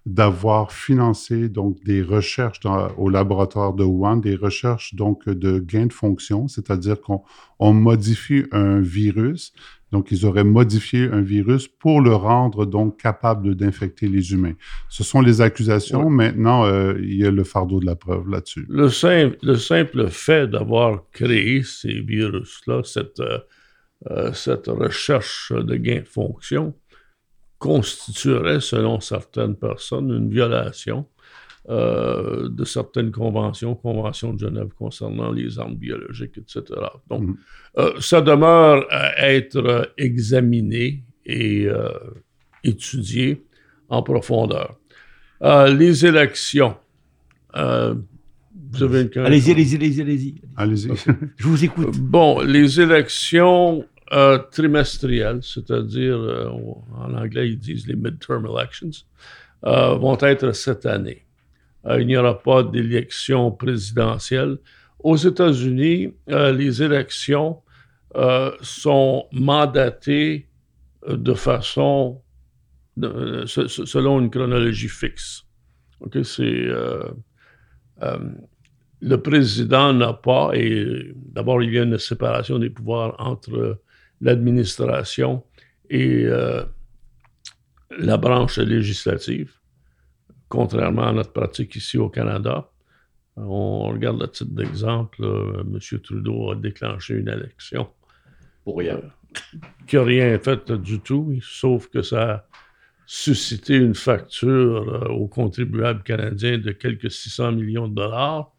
d'avoir financé donc des recherches dans- au laboratoire de Wuhan, des recherches donc de gain de fonction, c'est-à-dire qu'on on modifie un virus, donc ils auraient modifié un virus pour le rendre donc capable d'infecter les humains. Ce sont les accusations. Maintenant, euh, il y a le fardeau de la preuve là-dessus. Le simple, le simple fait d'avoir créé ces virus-là, cette, euh, euh, cette recherche de gain de fonction, constituerait, selon certaines personnes, une violation euh, de certaines conventions, conventions de Genève concernant les armes biologiques, etc. Donc, Mhm. euh, ça demeure à être examiné et euh, étudié en profondeur. Euh, les élections. euh, vous avez une Allez-y, allez-y, allez-y, allez-y. Allez-y. Je vous écoute. Bon, les élections euh, trimestrielles, c'est-à-dire, euh, en anglais, ils disent les midterm elections, euh, vont être cette année. Euh, il n'y aura pas d'élection présidentielle. Aux États-Unis, les élections sont mandatées de façon, selon une chronologie fixe. Le président n'a pas, et d'abord, il y a une séparation des pouvoirs entre l'administration et euh, la branche législative, contrairement à notre pratique ici au Canada. On regarde le titre d'exemple, euh, M. Trudeau a déclenché une élection Pour rien. qui n'a rien fait du tout, sauf que ça a suscité une facture euh, aux contribuables canadiens de quelques 600 millions de dollars.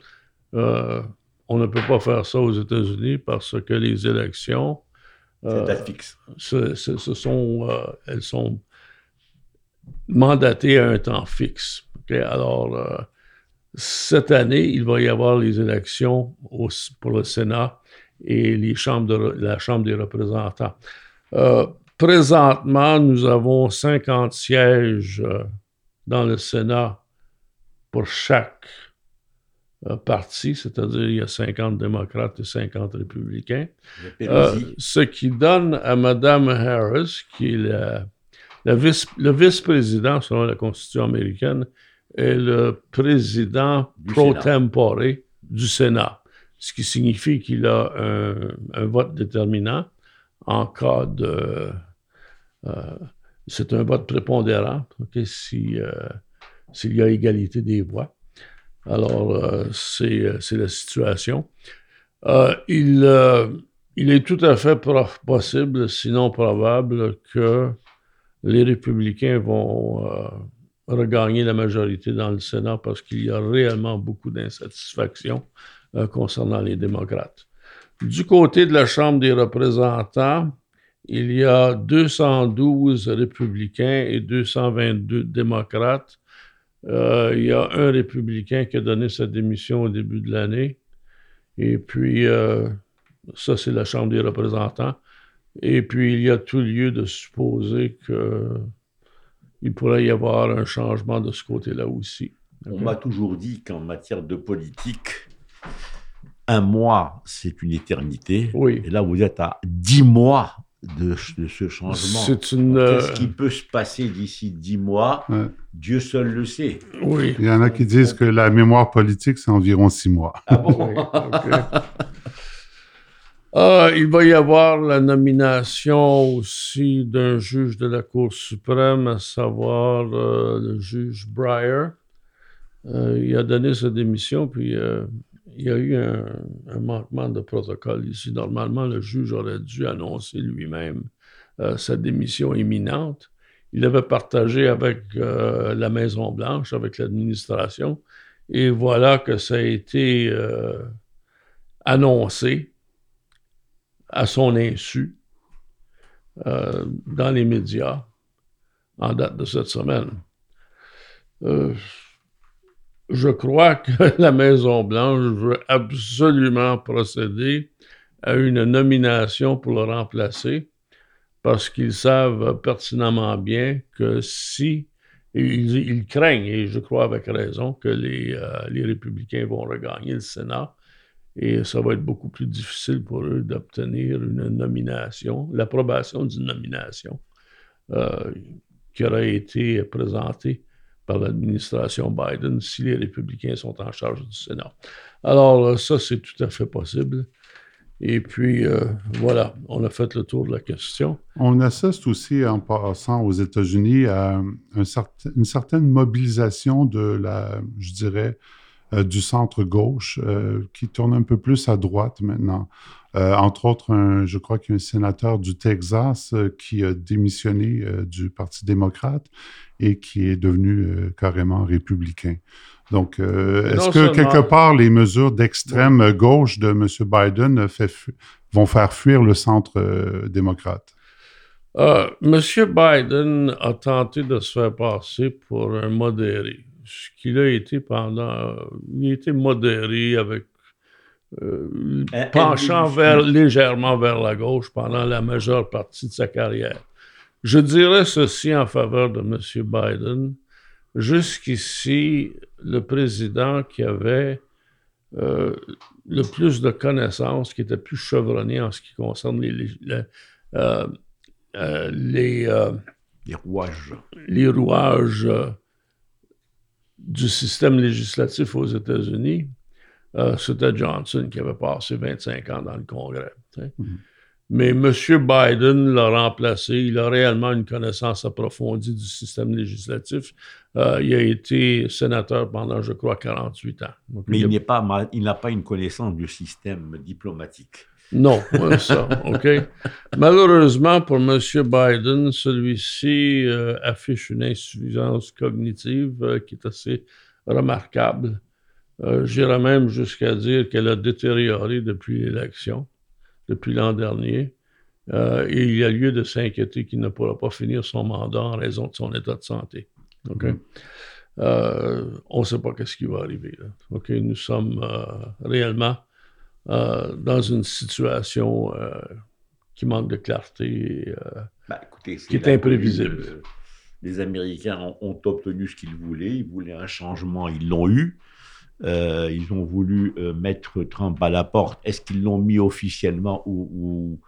Euh, on ne peut pas faire ça aux États-Unis parce que les élections, euh, C'est à fixe. ce, ce- ce sont, euh, elles sont mandatées à un temps fixe. Alors, euh, cette année, il va y avoir les élections au- pour le Sénat et les chambres de la Chambre des représentants. Euh, présentement, nous avons 50 sièges euh, dans le Sénat pour chaque euh, parti, c'est-à-dire il y a 50 démocrates et 50 républicains. Euh, ce qui donne à Mme Harris, qui est la- la vice- le vice-président, selon la Constitution américaine, est le président Du pro Sénat. tempore du Sénat, ce qui signifie qu'il a un, un vote déterminant en cas de... euh, c'est un vote prépondérant, ok, si, euh, s'il y a égalité des voix. Alors, euh, c'est, euh, c'est la situation. Euh, il, il est tout à fait possible, sinon probable, que les républicains vont regagner la majorité dans le Sénat parce qu'il y a réellement beaucoup d'insatisfaction concernant les démocrates. Du côté de la Chambre des représentants, il y a 212 républicains et 222 démocrates. Euh, il y a un républicain qui a donné sa démission au début de l'année. Et puis, euh, ça, c'est la Chambre des représentants. Et puis, il y a tout lieu de supposer qu'il pourrait y avoir un changement de ce côté-là aussi. On m'a toujours dit qu'en matière de politique, un mois, c'est une éternité. Oui. Et là, vous êtes à dix mois de, de ce changement. C'est une. euh, Qu'est-ce qui peut se passer d'ici dix mois? Ouais. Dieu seul le sait. Oui. Il y en a qui disent que la mémoire politique, c'est environ six mois. Ah bon? Oui. Ah, il va y avoir la nomination aussi d'un juge de la Cour suprême, à savoir euh, le juge Breyer. Euh, il a donné sa démission, puis euh, il y a eu un, manquement de protocole ici. Normalement, le juge aurait dû annoncer lui-même euh, sa démission imminente. Il avait partagé avec euh, la Maison-Blanche, avec l'administration, et voilà que ça a été euh, annoncé à son insu dans les médias en date de cette semaine. Je crois que la Maison-Blanche veut absolument procéder à une nomination pour le remplacer parce qu'ils savent pertinemment bien que si ils, ils craignent, et je crois avec raison, que les, euh, les républicains vont regagner le Sénat. Et ça va être beaucoup plus difficile pour eux d'obtenir une nomination, l'approbation d'une nomination euh, qui aurait été présentée par l'administration Biden si les républicains sont en charge du Sénat. Alors, euh, ça, c'est tout à fait possible. Et puis, euh, voilà, on a fait le tour de la question. On assiste aussi, en passant aux États-Unis, à une certaine mobilisation de la, je dirais, euh, du centre-gauche, qui tourne un peu plus à droite maintenant. Entre autres, je crois qu'il y a un sénateur du Texas qui a démissionné du Parti démocrate et qui est devenu euh, carrément républicain. Donc, euh, est-ce que seulement- quelque part les mesures d'extrême gauche de M. Biden fait fu- vont faire fuir le centre euh, démocrate? Euh, Monsieur Biden a tenté de se faire passer pour un modéré, ce qu'il a été pendant. il a été modéré avec. euh, penchant vers, légèrement vers la gauche pendant la majeure partie de sa carrière. Je dirais ceci en faveur de M. Biden. Jusqu'ici, le président qui avait euh, le plus de connaissances, qui était plus chevronné en ce qui concerne les, les- la- euh, euh, les, euh, Les rouages. les rouages du système législatif aux États-Unis, euh, c'était Johnson qui avait passé 25 ans dans le Congrès. sais. Mais M. Biden l'a remplacé. Il a réellement une connaissance approfondie du système législatif. Euh, il a été sénateur pendant, je crois, 48 ans. Donc, Mais il pas, n'a pas une connaissance du système diplomatique. Non, ça, OK? Malheureusement pour M. Biden, celui-ci euh, affiche une insuffisance cognitive euh, qui est assez remarquable. J'irais même jusqu'à dire qu'elle a détérioré depuis l'élection, depuis l'an dernier. Euh, et il y a lieu de s'inquiéter qu'il ne pourra pas finir son mandat en raison de son état de santé. OK? Euh, on ne sait pas qu'est-ce qui va arriver. là. Nous sommes euh, réellement dans une situation qui manque de clarté. euh, Bah, écoutez, Qui est imprévisible. Les Américains ont, ont obtenu ce qu'ils voulaient. Ils voulaient un changement, ils l'ont eu. Euh, ils ont voulu euh, mettre Trump à la porte. Est-ce qu'ils l'ont mis officiellement ou,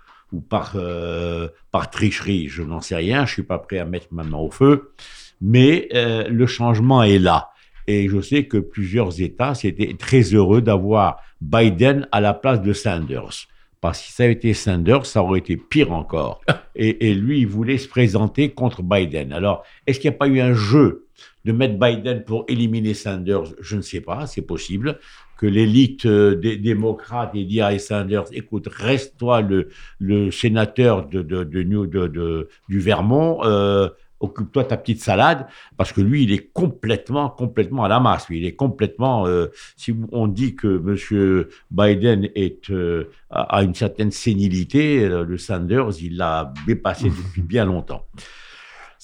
euh, par tricherie? Je n'en sais rien. Je suis pas prêt à mettre ma main au feu. Mais le changement est là. Et je sais que plusieurs États s'étaient très heureux d'avoir Biden à la place de Sanders. Parce que si ça avait été Sanders, ça aurait été pire encore. Et, et lui, il voulait se présenter contre Biden. Alors, est-ce qu'il n'y a pas eu un jeu de mettre Biden pour éliminer Sanders? Je ne sais pas, c'est possible. Que l'élite euh, des démocrates ait dit à Sanders, écoute, reste-toi le, le sénateur de, de, de New- de- de- du Vermont, euh, occupe-toi ta petite salade, parce que lui, il est complètement, complètement à la masse. Il est complètement. euh, si on dit que M. Biden est euh, a une certaine sénilité, euh, le Sanders, il l'a dépassé depuis bien longtemps.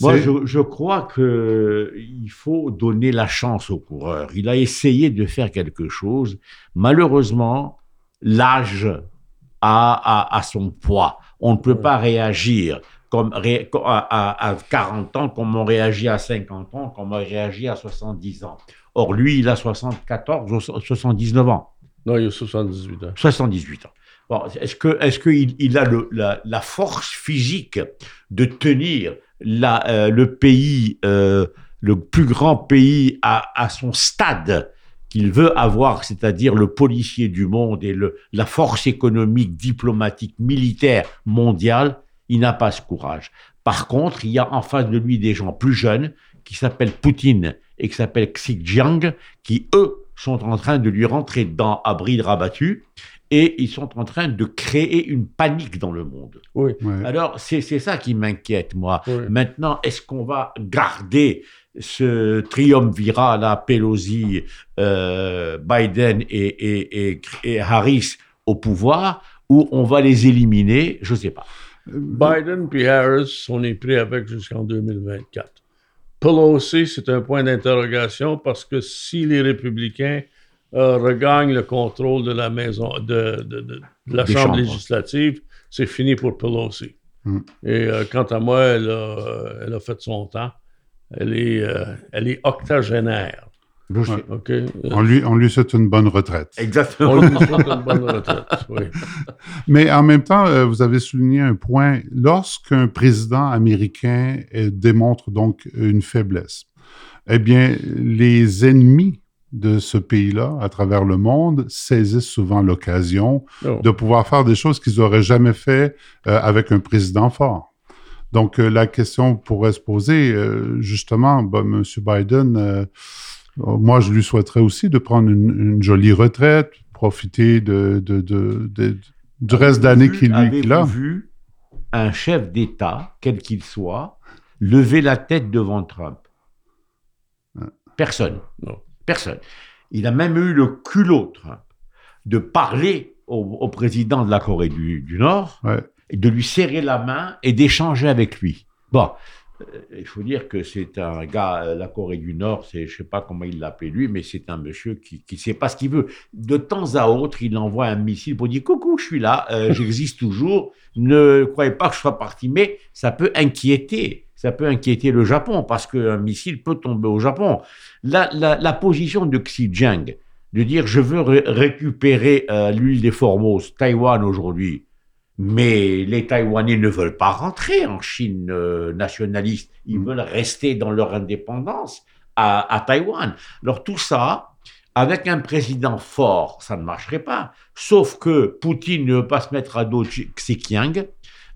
Moi, je, je crois que il faut donner la chance au coureur. Il a essayé de faire quelque chose. Malheureusement, l'âge a, a- a son poids. On ne peut pas réagir comme ré- à, à- à 40 ans comme on réagit à 50 ans, comme on réagit à 70 ans. Or, lui, il a 74 ou so- 79 ans. non, il a 78 ans. 78 ans. Bon, est-ce que est-ce qu'il il a le- la, la force physique de tenir la, euh, le pays, euh, le plus grand pays à, à son stade qu'il veut avoir, c'est-à-dire le policier du monde et le, la force économique, diplomatique, militaire mondiale, il n'a pas ce courage. Par contre, il y a en face de lui des gens plus jeunes qui s'appellent Poutine et qui s'appellent Xi Jinping, qui eux sont en train de lui rentrer dedans à bride rabattu et ils sont en train de créer une panique dans le monde. Oui, Ouais. Alors, c'est c'est ça qui m'inquiète, moi. Maintenant, est-ce qu'on va garder ce triumvirat, là, Pelosi, euh, Biden et, et- et- et Harris au pouvoir, ou on va les éliminer? Je ne sais pas. Biden puis Harris, on est pris avec jusqu'en 2024. Pelosi, c'est un point d'interrogation parce que si les républicains euh, regagnent le contrôle de la maison, de, de- de- de la Des Chambre chambres. législative, c'est fini pour Pelosi. Mm. Et euh, quant à moi, elle a, elle a fait son temps. elle est, euh, elle est octogénaire. Ouais. On lui, on lui souhaite une bonne retraite. Exactement. On lui souhaite une bonne retraite. Oui. Mais en même temps, euh, vous avez souligné un point. Lorsqu'un président américain euh, démontre donc une faiblesse, eh bien, les ennemis de ce pays-là, à travers le monde, saisissent souvent l'occasion Non. de pouvoir faire des choses qu'ils n'auraient jamais fait euh, avec un président fort. Donc, euh, la question pourrait se poser, euh, justement, bah, M. Biden, moi, je lui souhaiterais aussi de prendre une, une jolie retraite, profiter de, de, de- de- du reste d'année qu'il qu'il a. vu un chef d'État, quel qu'il soit, lever la tête devant Trump? Personne. Non. Personne. Il a même eu le culot, Trump, de parler au, au président de la Corée du, du Nord, Ouais. et de lui serrer la main et d'échanger avec lui. Bon, euh, il faut dire que c'est un gars, euh, la Corée du Nord, c'est, je sais pas comment il l'appelait lui, mais c'est un monsieur qui ne sait pas ce qu'il veut. De temps à autre, il envoie un missile pour dire coucou, je suis là, euh, j'existe toujours. Ne croyez pas que je sois parti, mais ça peut inquiéter. Ça peut inquiéter le Japon parce qu'un missile peut tomber au Japon. La, la, la position de Xi Jinping de dire je veux ré- récupérer euh, l'huile des Formoses, Taïwan aujourd'hui, mais les Taïwanais ne veulent pas rentrer en Chine euh, nationaliste. Ils Mm. veulent rester dans leur indépendance à, à Taïwan. Alors tout ça, avec un président fort, ça ne marcherait pas. Sauf que Poutine ne veut pas se mettre à dos Xi Xi Jinping.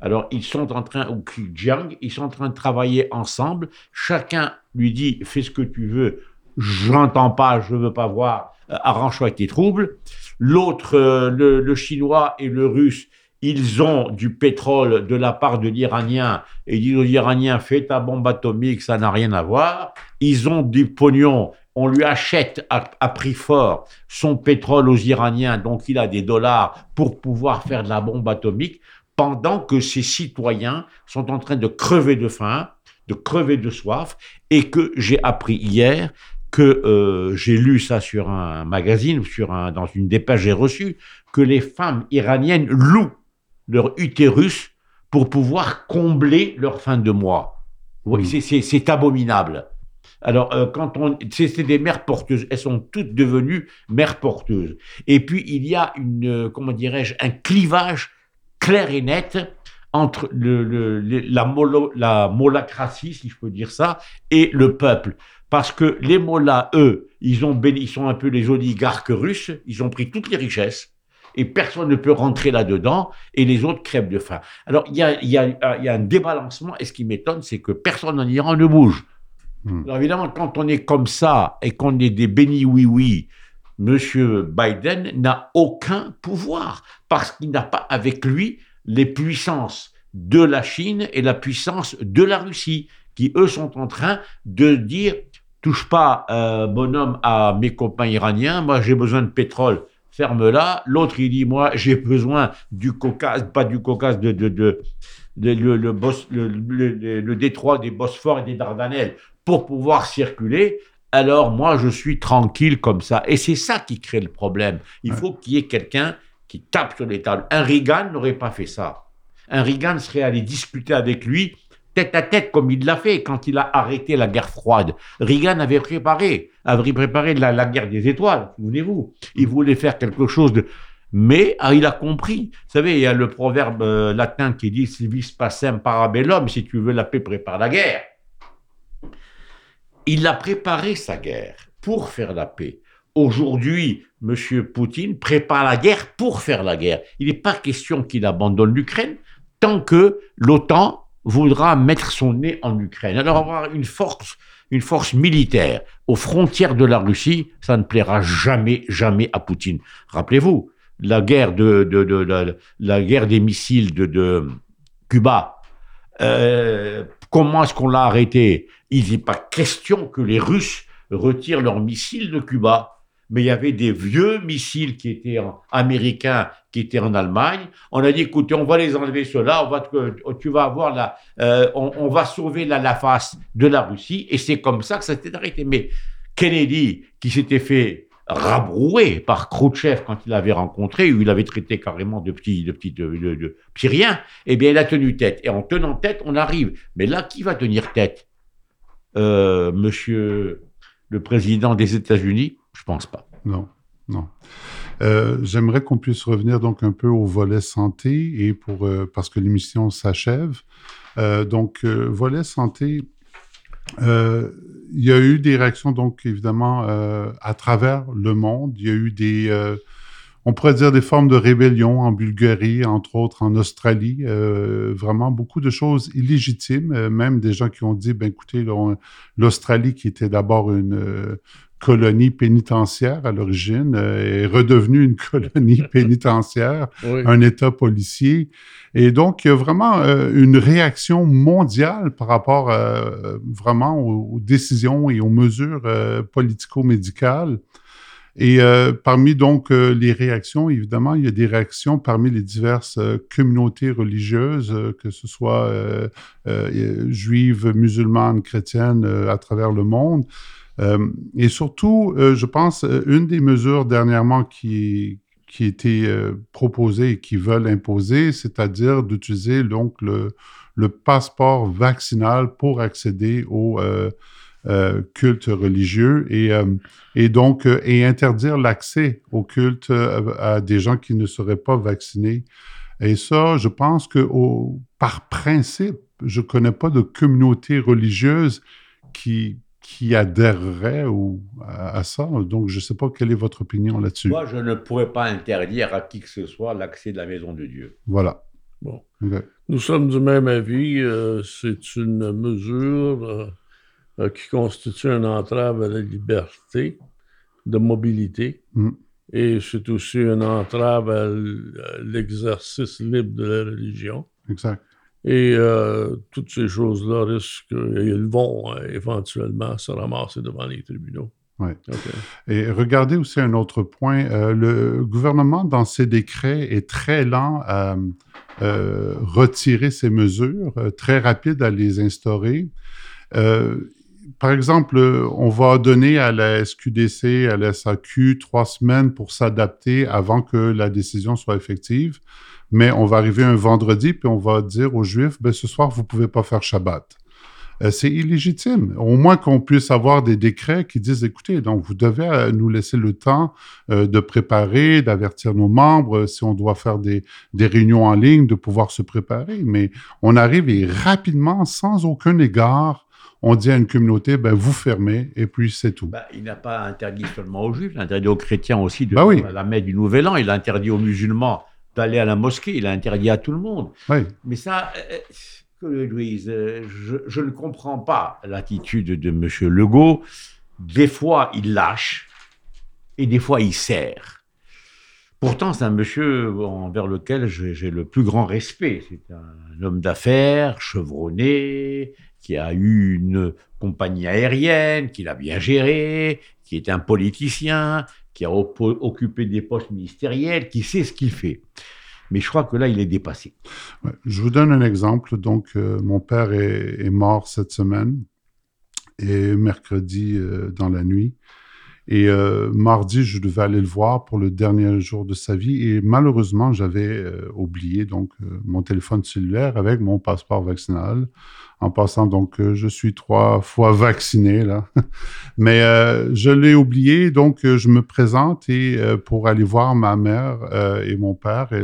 Alors ils sont en train, ou Xi Jinping, ils sont en train de travailler ensemble. Chacun lui dit fais ce que tu veux. Je n'entends pas, je veux pas voir. Euh, Arrange-toi avec tes troubles. L'autre, euh, le, le chinois et le russe, ils ont du pétrole de la part de l'Iranien et disent aux Iraniens fais ta bombe atomique, ça n'a rien à voir. Ils ont du pognon, on lui achète à, prix fort son pétrole aux Iraniens, donc il a des dollars pour pouvoir faire de la bombe atomique, pendant que ses citoyens sont en train de crever de faim, de crever de soif, et que j'ai appris hier que euh, j'ai lu ça sur un magazine, sur un, dans une dépêche j'ai reçue, que les femmes iraniennes louent leur utérus pour pouvoir combler leur fin de mois. Oui, Mm. c'est- abominable. Alors, euh, quand on, c'est c'est des mères porteuses, elles sont toutes devenues mères porteuses. Et puis, il y a une, euh, comment dirais-je, un clivage clair et net entre le, le- le- la, molo- la molacratie, si je peux dire ça, et le peuple. Parce que les mollahs, eux, ils, ont béni- ils sont un peu les oligarques russes, ils ont pris toutes les richesses, et personne ne peut rentrer là-dedans, et les autres crèvent de faim. Alors, il y a, il y a- il y a un débalancement, et ce qui m'étonne, c'est que personne en Iran ne bouge. Hmm. Alors, évidemment, quand on est comme ça, et qu'on est des bénis oui-oui, Monsieur Biden n'a aucun pouvoir, parce qu'il n'a pas avec lui les puissances de la Chine et la puissance de la Russie, qui eux sont en train de dire touche pas, euh, bonhomme, à mes copains iraniens, moi j'ai besoin de pétrole, ferme-la. L'autre il dit moi j'ai besoin du Caucase, pas du Caucase, de, de, de, de- le, le, Bos- le, le- le- le détroit des Bosphore et des Dardanelles pour pouvoir circuler. Alors moi je suis tranquille comme ça. Et c'est ça qui crée le problème. Il faut qu'il y ait quelqu'un qui tape sur les tables. Un Reagan n'aurait pas fait ça. Un Reagan serait allé discuter avec lui tête à tête comme il l'a fait quand il a arrêté la guerre froide. Reagan avait préparé, avait préparé la, guerre des étoiles, souvenez-vous. Il voulait faire quelque chose de... Mais ah, il a compris. Vous savez, il y a le proverbe euh, latin qui dit « Si vis pacem parabellum », si tu veux la paix, prépare la guerre. Il a préparé sa guerre pour faire la paix. Aujourd'hui, M. Poutine prépare la guerre pour faire la guerre. Il n'est pas question qu'il abandonne l'Ukraine tant que l'OTAN voudra mettre son nez en Ukraine. Alors avoir une force, une force militaire aux frontières de la Russie, ça ne plaira jamais, jamais à Poutine. Rappelez-vous, la guerre de, de, de- de- la guerre des missiles de, Cuba. Euh, comment est-ce qu'on l'a arrêté Il n'est pas question que les Russes retirent leurs missiles de Cuba mais il y avait des vieux missiles qui étaient en- américains, qui étaient en Allemagne. On a dit, écoutez, on va les enlever ceux-là, on va te- tu vas avoir la, euh, on, va sauver la, face de la Russie, et c'est comme ça que ça s'est arrêté. Mais Kennedy, qui s'était fait rabrouer par Khrouchtchev quand il l'avait rencontré, où il avait traité carrément de petit, de petit, de, de- rien, eh bien, il a tenu tête. Et en tenant tête, on arrive. Mais là, qui va tenir tête? Euh, Monsieur le président des États-Unis? Je pense pas. Non, non. Euh, J'aimerais qu'on puisse revenir donc un peu au volet santé et pour euh, parce que l'émission s'achève. Euh, donc volet santé, il y a eu des réactions donc évidemment à travers le monde. Il y a eu des on pourrait dire des formes de rébellion en Bulgarie, entre autres en Australie, vraiment beaucoup de choses illégitimes, même des gens qui ont dit, ben écoutez, l'Australie qui était d'abord une colonie pénitentiaire à l'origine euh, est redevenue une colonie pénitentiaire, Oui. un État policier. Et donc, il y a vraiment euh, une réaction mondiale par rapport euh, vraiment aux, aux décisions et aux mesures politico-médicales. Et parmi donc les réactions, évidemment, il y a des réactions parmi les diverses communautés religieuses, que ce soit juives, musulmanes, chrétiennes à travers le monde. Euh, et surtout, euh, je pense, euh, une des mesures dernièrement qui, qui été euh, et qui veulent imposer, c'est-à-dire d'utiliser donc le, le passeport vaccinal pour accéder au euh, culte religieux et, et donc et interdire l'accès au culte à des gens qui ne seraient pas vaccinés. Et ça, je pense que au, par principe, je connais pas de communauté religieuse qui qui adhérerait ou à, à ça. Donc, je sais pas quelle est votre opinion là-dessus. Moi, je ne pourrais pas interdire à qui que ce soit l'accès de la maison de Dieu. Voilà. Bon. Nous sommes du même avis. euh, c'est une mesure euh, euh, qui constitue une entrave à la liberté de mobilité. Mm. Et c'est aussi une entrave à l'exercice libre de la religion. Exact. Et euh, toutes ces choses-là risquent, ils vont euh, éventuellement se ramasser devant les tribunaux. OK. Et regardez aussi un autre point. euh, le gouvernement, dans ses décrets, est très lent à retirer ces mesures, très rapide à les instaurer. Par exemple, on va donner à la SQDC, à la SAQ, trois semaines pour s'adapter avant que la décision soit effective. Mais on va arriver un vendredi, puis on va dire aux Juifs, ben, ce soir, vous pouvez pas faire Shabbat. Euh, c'est illégitime. Au moins qu'on puisse avoir des décrets qui disent, écoutez, donc vous devez euh, nous laisser le temps euh, de préparer, d'avertir nos membres, euh, si on doit faire des, des réunions en ligne, de pouvoir se préparer. Mais on arrive et rapidement, sans aucun égard, on dit à une communauté, ben, vous fermez, et puis c'est tout. Bah, il n'a pas interdit seulement aux juifs, il a interdit aux chrétiens aussi de Bah oui. la messe du Nouvel An, il a interdit aux musulmans d'aller à la mosquée, il a interdit à tout le monde. Oui, Mais ça, euh, que Louise, euh, je, je ne comprends pas l'attitude de M. Legault. Des fois, il lâche et des fois, il serre. Pourtant, c'est un monsieur envers lequel j'ai le plus grand respect. C'est un homme d'affaires, chevronné, qui a eu une compagnie aérienne, qui l'a bien gérée, qui est un politicien, qui a occupé des postes ministériels, qui sait ce qu'il fait. Mais je crois que là, il est dépassé. Je vous donne un exemple. Donc, euh, mon père est, est mort cette semaine et mercredi euh, dans la nuit. Et euh, mardi, je devais aller le voir pour le dernier jour de sa vie. Et malheureusement, j'avais euh, oublié donc euh, mon téléphone cellulaire avec mon passeport vaccinal. En passant, donc, euh, je suis trois fois vacciné là, mais euh, je l'ai oublié. Donc, je me présente et pour aller voir ma mère et mon père. Et,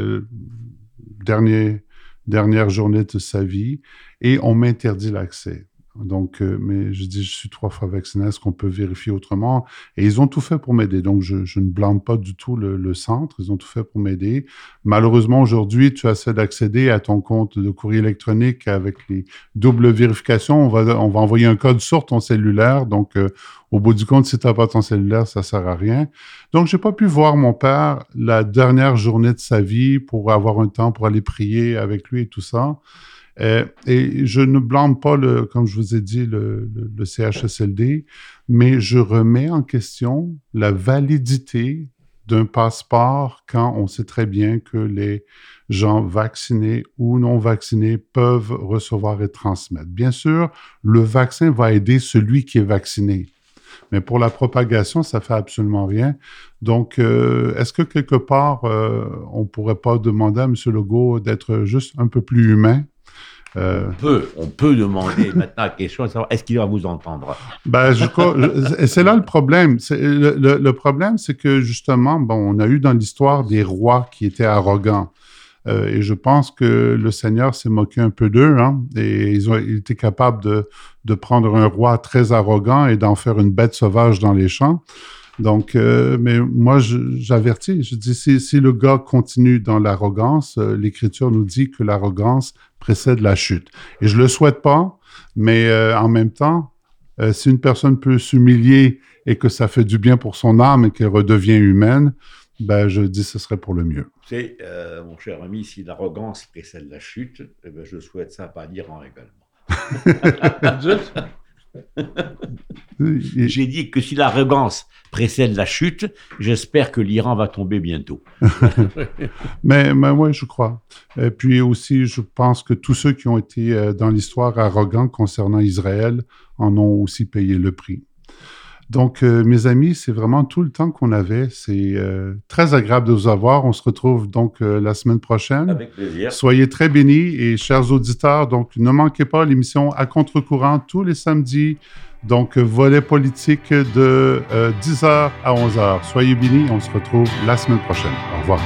dernier, dernière journée de sa vie et on m'interdit l'accès. Donc, euh, mais je dis, je suis trois fois vacciné, est-ce qu'on peut vérifier autrement? Et ils ont tout fait pour m'aider. Donc, je, ne blâme pas du tout le, centre. Ils ont tout fait pour m'aider. Malheureusement, aujourd'hui, tu essaies d'accéder à ton compte de courrier électronique avec les doubles vérifications. On va, on va envoyer un code sur ton cellulaire. Donc, euh, au bout du compte, si tu n'as pas ton cellulaire, ça sert à rien. Donc, j'ai pas pu voir mon père la dernière journée de sa vie pour avoir un temps pour aller prier avec lui et tout ça. Euh, et je ne blâme pas, comme je vous ai dit, le, CHSLD, mais je remets en question la validité d'un passeport quand on sait très bien que les gens vaccinés ou non vaccinés peuvent recevoir et transmettre. Bien sûr, le vaccin va aider celui qui est vacciné. Mais pour la propagation, ça fait absolument rien. Donc, euh, est-ce que quelque part, euh, on pourrait pas demander à M. Legault d'être juste un peu plus humain Euh, On peut, on peut demander maintenant de savoir est-ce qu'il va vous entendre? Ben, je crois, je- et c'est là le problème. C'est- Le, le- le problème, c'est que justement, bon, on a eu dans l'histoire des rois qui étaient arrogants. Euh, et je pense que le Seigneur s'est moqué un peu d'eux, hein, et ils ont ils étaient capables de, de prendre un roi très arrogant et d'en faire une bête sauvage dans les champs. Donc, euh, mais moi, j'avertis, je dis, si, si le gars continue dans l'arrogance, euh, l'Écriture nous dit que l'arrogance précède la chute. Et je le souhaite pas, mais euh, en même temps, euh, si une personne peut s'humilier et que ça fait du bien pour son âme et qu'elle redevient humaine, ben, je dis ce serait pour le mieux. Tu sais, euh, mon cher ami, si l'arrogance précède la chute, eh ben, je souhaite ça pas dire en également. J'ai dit que si l'arrogance précède la chute, j'espère que l'Iran va tomber bientôt. Mais, mais oui, je crois. Et puis aussi, je pense que tous ceux qui ont été euh, dans l'histoire arrogants concernant Israël en ont aussi payé le prix. Donc, euh, mes amis, c'est vraiment tout le temps qu'on avait. C'est euh, très agréable de vous avoir. On se retrouve donc euh, la semaine prochaine. Avec plaisir. Soyez très bénis et chers auditeurs, donc ne manquez pas l'émission à contre-courant tous les samedis. Donc, volet politique de euh, 10h à 11h. Soyez bénis, on se retrouve la semaine prochaine. Au revoir.